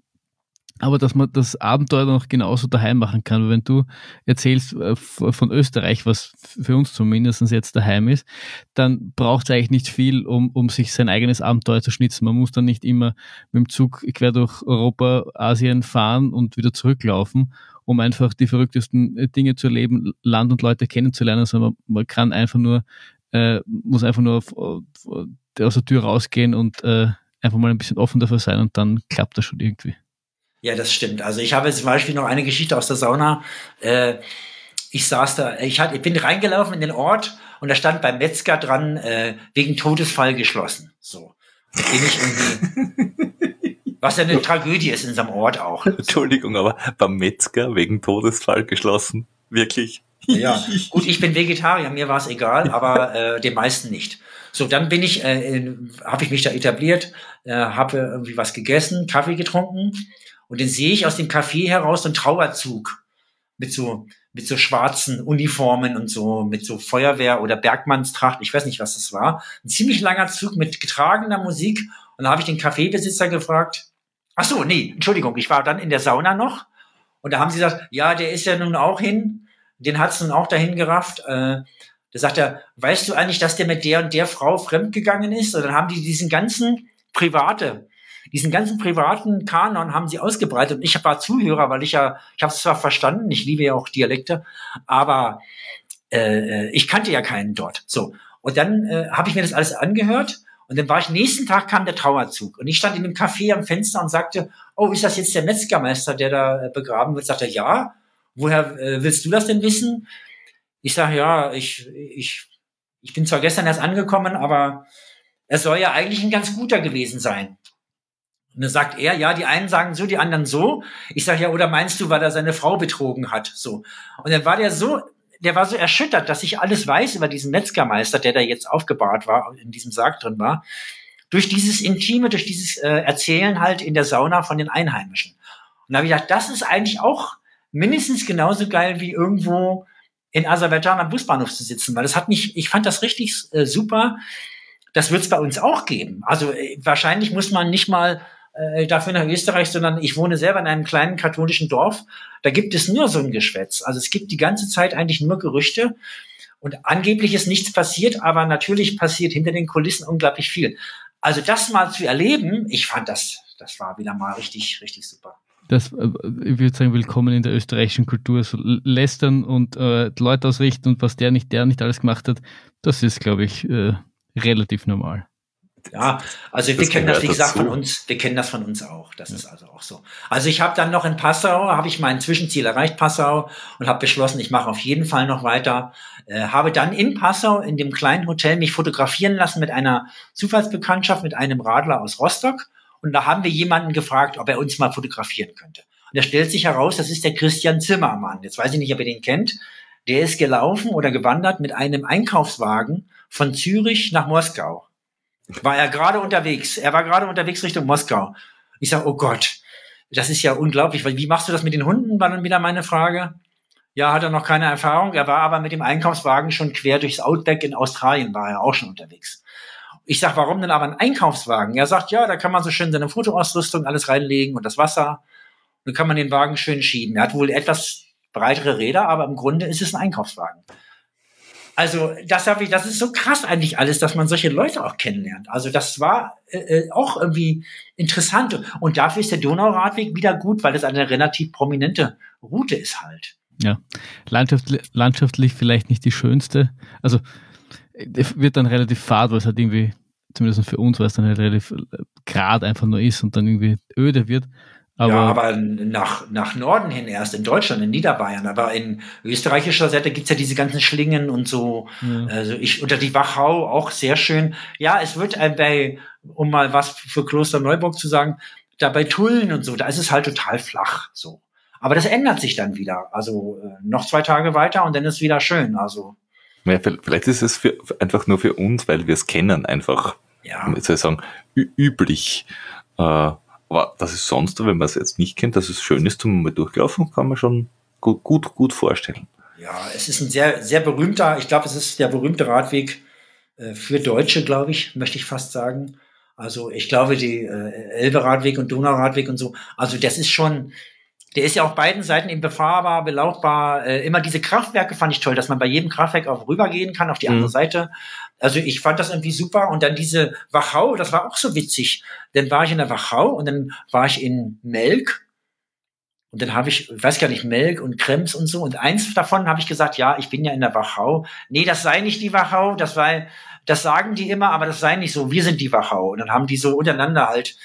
A: aber dass man das Abenteuer noch genauso daheim machen kann. Wenn du erzählst äh, von Österreich, was für uns zumindest jetzt daheim ist, dann braucht es eigentlich nicht viel, um, um sich sein eigenes Abenteuer zu schnitzen. Man muss dann nicht immer mit dem Zug quer durch Europa, Asien fahren und wieder zurücklaufen, um einfach die verrücktesten äh, Dinge zu erleben, Land und Leute kennenzulernen, sondern man kann einfach nur, äh, muss einfach nur auf, auf, aus der Tür rausgehen und äh, einfach mal ein bisschen offen dafür sein und dann klappt das schon irgendwie.
D: Ja, das stimmt. Also ich habe zum Beispiel noch eine Geschichte aus der Sauna. Äh, ich saß da, ich, ich bin reingelaufen in den Ort und da stand beim Metzger dran, äh, wegen Todesfall geschlossen. So. Da bin ich irgendwie. was ja eine Tragödie ist in so einem Ort auch.
B: Entschuldigung, aber beim Metzger wegen Todesfall geschlossen. Wirklich.
D: Ja, gut, ich bin Vegetarier, mir war es egal, aber äh, den meisten nicht. So, dann bin ich, äh, habe ich mich da etabliert, äh, habe irgendwie was gegessen, Kaffee getrunken und dann sehe ich aus dem Café heraus so einen Trauerzug mit so, mit so schwarzen Uniformen und so, mit so Feuerwehr oder Bergmannstracht, ich weiß nicht, was das war. Ein ziemlich langer Zug mit getragener Musik. Und da habe ich den Kaffeebesitzer gefragt, ach so, nee, Entschuldigung, ich war dann in der Sauna noch. Und da haben sie gesagt, ja, der ist ja nun auch hin. Den hat's nun auch dahin gerafft. Äh, da sagt er, weißt du eigentlich, dass der mit der und der Frau fremdgegangen ist? Und dann haben die diesen ganzen private diesen ganzen privaten Kanon haben sie ausgebreitet und ich war Zuhörer, weil ich ja, ich habe es zwar verstanden, ich liebe ja auch Dialekte, aber äh, ich kannte ja keinen dort. So und dann äh, habe ich mir das alles angehört und dann war ich nächsten Tag kam der Trauerzug und ich stand in dem Café am Fenster und sagte, oh, ist das jetzt der Metzgermeister, der da äh, begraben wird? Sagt er, ja. Woher äh, willst du das denn wissen? Ich sage, ja, ich, ich, ich bin zwar gestern erst angekommen, aber er soll ja eigentlich ein ganz guter gewesen sein. Und dann sagt er, ja, die einen sagen so, die anderen so. Ich sage, ja, oder meinst du, weil er seine Frau betrogen hat? So. Und dann war der so, der war so erschüttert, dass ich alles weiß über diesen Metzgermeister, der da jetzt aufgebahrt war, in diesem Sarg drin war, durch dieses Intime, durch dieses äh, Erzählen halt in der Sauna von den Einheimischen. Und da habe ich gedacht, das ist eigentlich auch mindestens genauso geil wie irgendwo in Aserbaidschan am Busbahnhof zu sitzen, weil das hat mich, ich fand das richtig äh, super. Das wird es bei uns auch geben. Also äh, wahrscheinlich muss man nicht mal äh, dafür nach Österreich, sondern ich wohne selber in einem kleinen katholischen Dorf. Da gibt es nur so ein Geschwätz. Also es gibt die ganze Zeit eigentlich nur Gerüchte. Und angeblich ist nichts passiert, aber natürlich passiert hinter den Kulissen unglaublich viel. Also das mal zu erleben, ich fand das, das war wieder mal richtig, richtig super.
A: Das, äh, ich würde sagen, willkommen in der österreichischen Kultur. So lästern und äh, Leute ausrichten und was der nicht, der nicht alles gemacht hat, das ist, glaube ich, äh, relativ normal.
D: Ja, also wir das kennen das, wie gesagt, dazu. von uns, wir kennen das von uns auch. Das ja. ist also auch so. Also ich habe dann noch in Passau, habe ich mein Zwischenziel erreicht, Passau, und habe beschlossen, ich mache auf jeden Fall noch weiter. Äh, habe dann in Passau, in dem kleinen Hotel, mich fotografieren lassen mit einer Zufallsbekanntschaft, mit einem Radler aus Rostock. Und da haben wir jemanden gefragt, ob er uns mal fotografieren könnte. Und da stellt sich heraus, das ist der Christian Zimmermann. Jetzt weiß ich nicht, ob ihr den kennt. Der ist gelaufen oder gewandert mit einem Einkaufswagen von Zürich nach Moskau war er gerade unterwegs. Er war gerade unterwegs Richtung Moskau. Ich sage, oh Gott, das ist ja unglaublich. Wie machst du das mit den Hunden? War dann wieder meine Frage. Ja, hat er noch keine Erfahrung. Er war aber mit dem Einkaufswagen schon quer durchs Outback in Australien, war er auch schon unterwegs. Ich sag, warum denn aber ein Einkaufswagen? Er sagt, ja, da kann man so schön seine Fotoausrüstung alles reinlegen und das Wasser. Dann kann man den Wagen schön schieben. Er hat wohl etwas breitere Räder, aber im Grunde ist es ein Einkaufswagen. Also das habe ich, das ist so krass eigentlich alles, dass man solche Leute auch kennenlernt. Also das war äh, äh, auch irgendwie interessant und dafür ist der Donauradweg wieder gut, weil es eine relativ prominente Route ist halt.
A: Ja, landschaftlich, landschaftlich vielleicht nicht die schönste. Also wird dann relativ fad, weil es halt irgendwie zumindest für uns, weil es dann halt relativ äh, grad einfach nur ist und dann irgendwie öde wird.
D: Aber ja, aber nach, nach Norden hin erst, in Deutschland, in Niederbayern. Aber in österreichischer Seite gibt's ja diese ganzen Schlingen und so. Ja. Also ich, unter die Wachau auch sehr schön. Ja, es wird bei, um mal was für Kloster Neuburg zu sagen, da bei Tullen und so, da ist es halt total flach, so. Aber das ändert sich dann wieder. Also äh, noch zwei Tage weiter und dann ist wieder schön. Also.
B: Ja, vielleicht ist es für, einfach nur für uns, weil wir es kennen, einfach, ja. soll ich sagen, üblich. Äh, aber das ist sonst, wenn man es jetzt nicht kennt, dass es schön ist, zum mal durchlaufen, kann man schon gut, gut, gut vorstellen.
D: Ja, es ist ein sehr, sehr berühmter, ich glaube, es ist der berühmte Radweg äh, für Deutsche, glaube ich, möchte ich fast sagen. Also ich glaube, die äh, Elbe-Radweg und Donauradweg und so, also das ist schon, der ist ja auf beiden Seiten eben befahrbar, belaufbar. Äh, immer diese Kraftwerke fand ich toll, dass man bei jedem Kraftwerk auch rübergehen kann auf die mhm. andere Seite. Also ich fand das irgendwie super. Und dann diese Wachau, das war auch so witzig. Dann war ich in der Wachau und dann war ich in Melk. Und dann habe ich, weiß gar nicht, Melk und Krems und so. Und eins davon habe ich gesagt, ja, ich bin ja in der Wachau. Nee, das sei nicht die Wachau, das war, das sagen die immer, aber das sei nicht so. Wir sind die Wachau. Und dann haben die so untereinander halt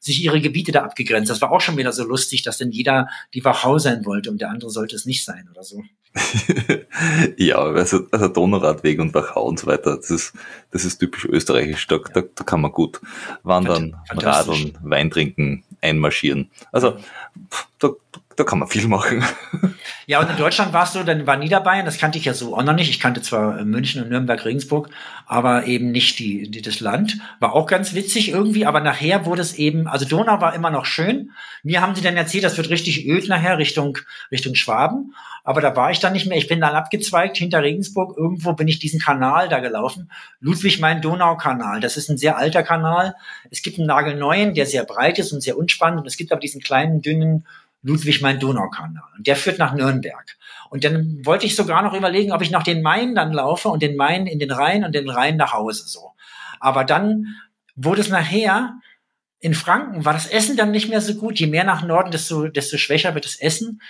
D: sich ihre Gebiete da abgegrenzt. Das war auch schon wieder so lustig, dass denn jeder die Wachau sein wollte und der andere sollte es nicht sein oder so.
B: ja, also, also Donauradweg und Wachau und so weiter, das ist, das ist typisch österreichisch. Da, da, da kann man gut wandern, radeln, Wein trinken, einmarschieren. Also da, da kann man viel machen.
D: Ja, und in Deutschland warst du, dann war Niederbayern, das kannte ich ja so auch noch nicht. Ich kannte zwar München und Nürnberg, Regensburg, aber eben nicht die, die, das Land. War auch ganz witzig irgendwie, aber nachher wurde es eben, also Donau war immer noch schön. Mir haben sie dann erzählt, das wird richtig öd nachher Richtung, Richtung Schwaben. Aber da war ich dann nicht mehr. Ich bin dann abgezweigt hinter Regensburg. Irgendwo bin ich diesen Kanal da gelaufen. Ludwig mein Donaukanal. Das ist ein sehr alter Kanal. Es gibt einen nagelneuen, der sehr breit ist und sehr unspannend. Und es gibt aber diesen kleinen, dünnen Ludwig-Main-Donau-Kanal. Und der führt nach Nürnberg. Und dann wollte ich sogar noch überlegen, ob ich nach den Main dann laufe und den Main in den Rhein und den Rhein nach Hause, so. Aber dann wurde es nachher, in Franken war das Essen dann nicht mehr so gut. Je mehr nach Norden, desto, desto schwächer wird das Essen.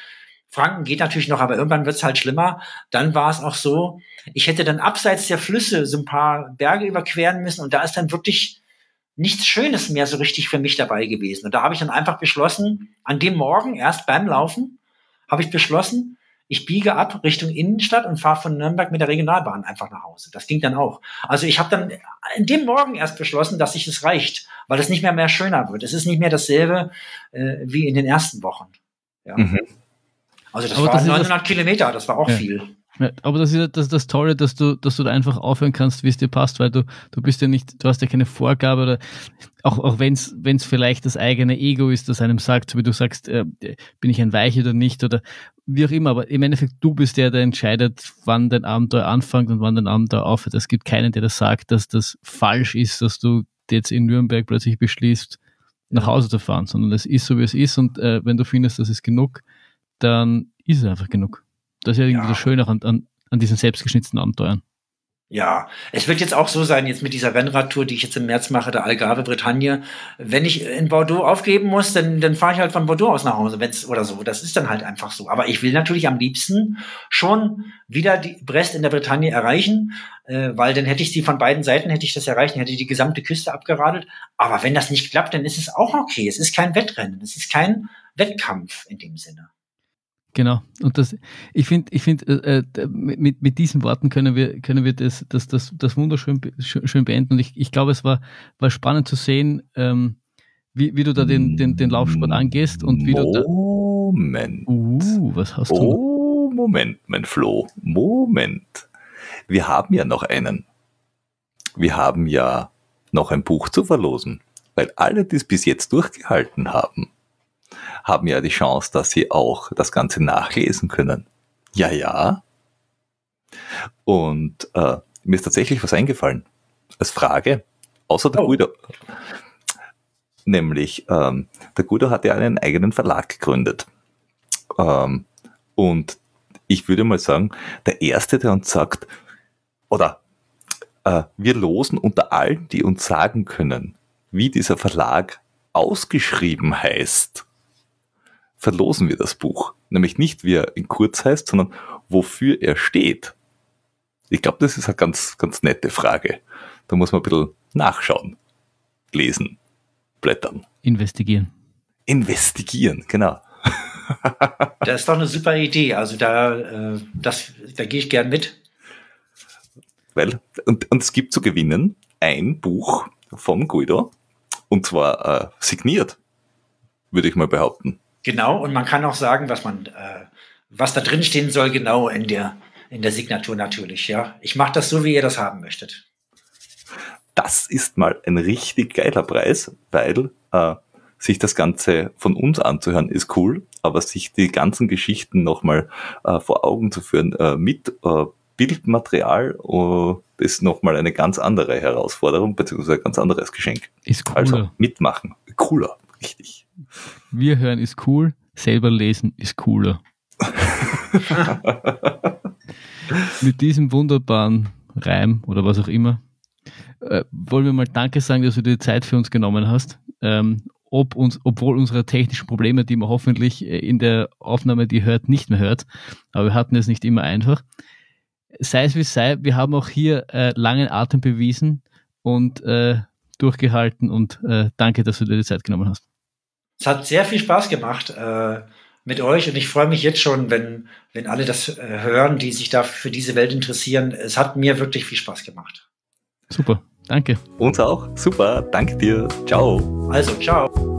D: Franken geht natürlich noch, aber irgendwann wird es halt schlimmer. Dann war es auch so, ich hätte dann abseits der Flüsse so ein paar Berge überqueren müssen und da ist dann wirklich nichts Schönes mehr so richtig für mich dabei gewesen. Und da habe ich dann einfach beschlossen, an dem Morgen, erst beim Laufen, habe ich beschlossen, ich biege ab Richtung Innenstadt und fahre von Nürnberg mit der Regionalbahn einfach nach Hause. Das ging dann auch. Also ich habe dann an dem Morgen erst beschlossen, dass sich es reicht, weil es nicht mehr mehr schöner wird. Es ist nicht mehr dasselbe äh, wie in den ersten Wochen. Ja. Mhm. Also das Aber waren 900 Kilometer, das war auch ja. viel.
A: Ja, aber das ist das, das Tolle, dass du, dass du da einfach aufhören kannst, wie es dir passt, weil du, du bist ja nicht, du hast ja keine Vorgabe oder auch, auch wenn es wenn es vielleicht das eigene Ego ist, das einem sagt, so wie du sagst, äh, bin ich ein Weich oder nicht oder wie auch immer, aber im Endeffekt du bist der, der entscheidet, wann dein Abenteuer anfängt und wann dein Abenteuer aufhört. Es gibt keinen, der das sagt, dass das falsch ist, dass du jetzt in Nürnberg plötzlich beschließt, nach Hause zu fahren, sondern es ist so, wie es ist und äh, wenn du findest, das ist genug, dann ist es einfach genug. Das ist ja irgendwie ja. das Schöne an, an, an diesen selbstgeschnitzten Abenteuern.
D: Ja, es wird jetzt auch so sein, jetzt mit dieser Rennradtour, die ich jetzt im März mache, der Algarve Bretagne. Wenn ich in Bordeaux aufgeben muss, dann, dann fahre ich halt von Bordeaux aus nach Hause, wenn's oder so. Das ist dann halt einfach so. Aber ich will natürlich am liebsten schon wieder die Brest in der Bretagne erreichen, äh, weil dann hätte ich sie von beiden Seiten hätte ich das erreicht, dann hätte ich die gesamte Küste abgeradelt. Aber wenn das nicht klappt, dann ist es auch okay. Es ist kein Wettrennen, es ist kein Wettkampf in dem Sinne.
A: Genau. Und das, ich finde, ich finde, äh, äh mit, mit diesen Worten können wir, können wir das, das, das, das wunderschön schön beenden. Und ich, ich glaube, es war, war spannend zu sehen, ähm, wie, wie du da den, den, den Laufsport angehst und wie
B: Moment.
A: du da.
B: Moment.
A: Uh, was hast du?
B: Oh, Moment, mein Flo. Moment. Wir haben ja noch einen. Wir haben ja noch ein Buch zu verlosen. Weil alle, die es bis jetzt durchgehalten haben, haben ja die Chance, dass sie auch das Ganze nachlesen können. Ja, ja. Und äh, mir ist tatsächlich was eingefallen. Als Frage, außer der oh. Guido. Nämlich, ähm, der Guido hat ja einen eigenen Verlag gegründet. Ähm, und ich würde mal sagen, der Erste, der uns sagt, oder äh, wir losen unter allen, die uns sagen können, wie dieser Verlag ausgeschrieben heißt, verlosen wir das Buch. Nämlich nicht, wie er in kurz heißt, sondern wofür er steht. Ich glaube, das ist eine ganz, ganz nette Frage. Da muss man ein bisschen nachschauen, lesen, blättern.
A: Investigieren.
B: Investigieren, genau.
D: das ist doch eine super Idee. Also da, äh, das, da gehe ich gern mit.
B: Weil, und, und es gibt zu gewinnen ein Buch von Guido, und zwar äh, signiert, würde ich mal behaupten.
D: Genau, und man kann auch sagen, was man, äh, was da drin stehen soll, genau in der, in der Signatur natürlich, ja. Ich mache das so, wie ihr das haben möchtet.
B: Das ist mal ein richtig geiler Preis, weil äh, sich das Ganze von uns anzuhören ist cool, aber sich die ganzen Geschichten nochmal äh, vor Augen zu führen äh, mit äh, Bildmaterial äh, ist nochmal eine ganz andere Herausforderung, beziehungsweise ein ganz anderes Geschenk.
A: Ist cooler. Also
B: mitmachen. Cooler, richtig.
A: Wir hören ist cool, selber lesen ist cooler. Mit diesem wunderbaren Reim oder was auch immer äh, wollen wir mal Danke sagen, dass du dir die Zeit für uns genommen hast. Ähm, ob uns, obwohl unsere technischen Probleme, die man hoffentlich äh, in der Aufnahme, die hört, nicht mehr hört. Aber wir hatten es nicht immer einfach. Sei es wie es sei, wir haben auch hier äh, langen Atem bewiesen und äh, durchgehalten und äh, danke, dass du dir die Zeit genommen hast.
D: Es hat sehr viel Spaß gemacht äh, mit euch und ich freue mich jetzt schon, wenn, wenn alle das äh, hören, die sich da für diese Welt interessieren. Es hat mir wirklich viel Spaß gemacht.
A: Super, danke.
B: Uns auch. Super, danke dir. Ciao.
D: Also, ciao.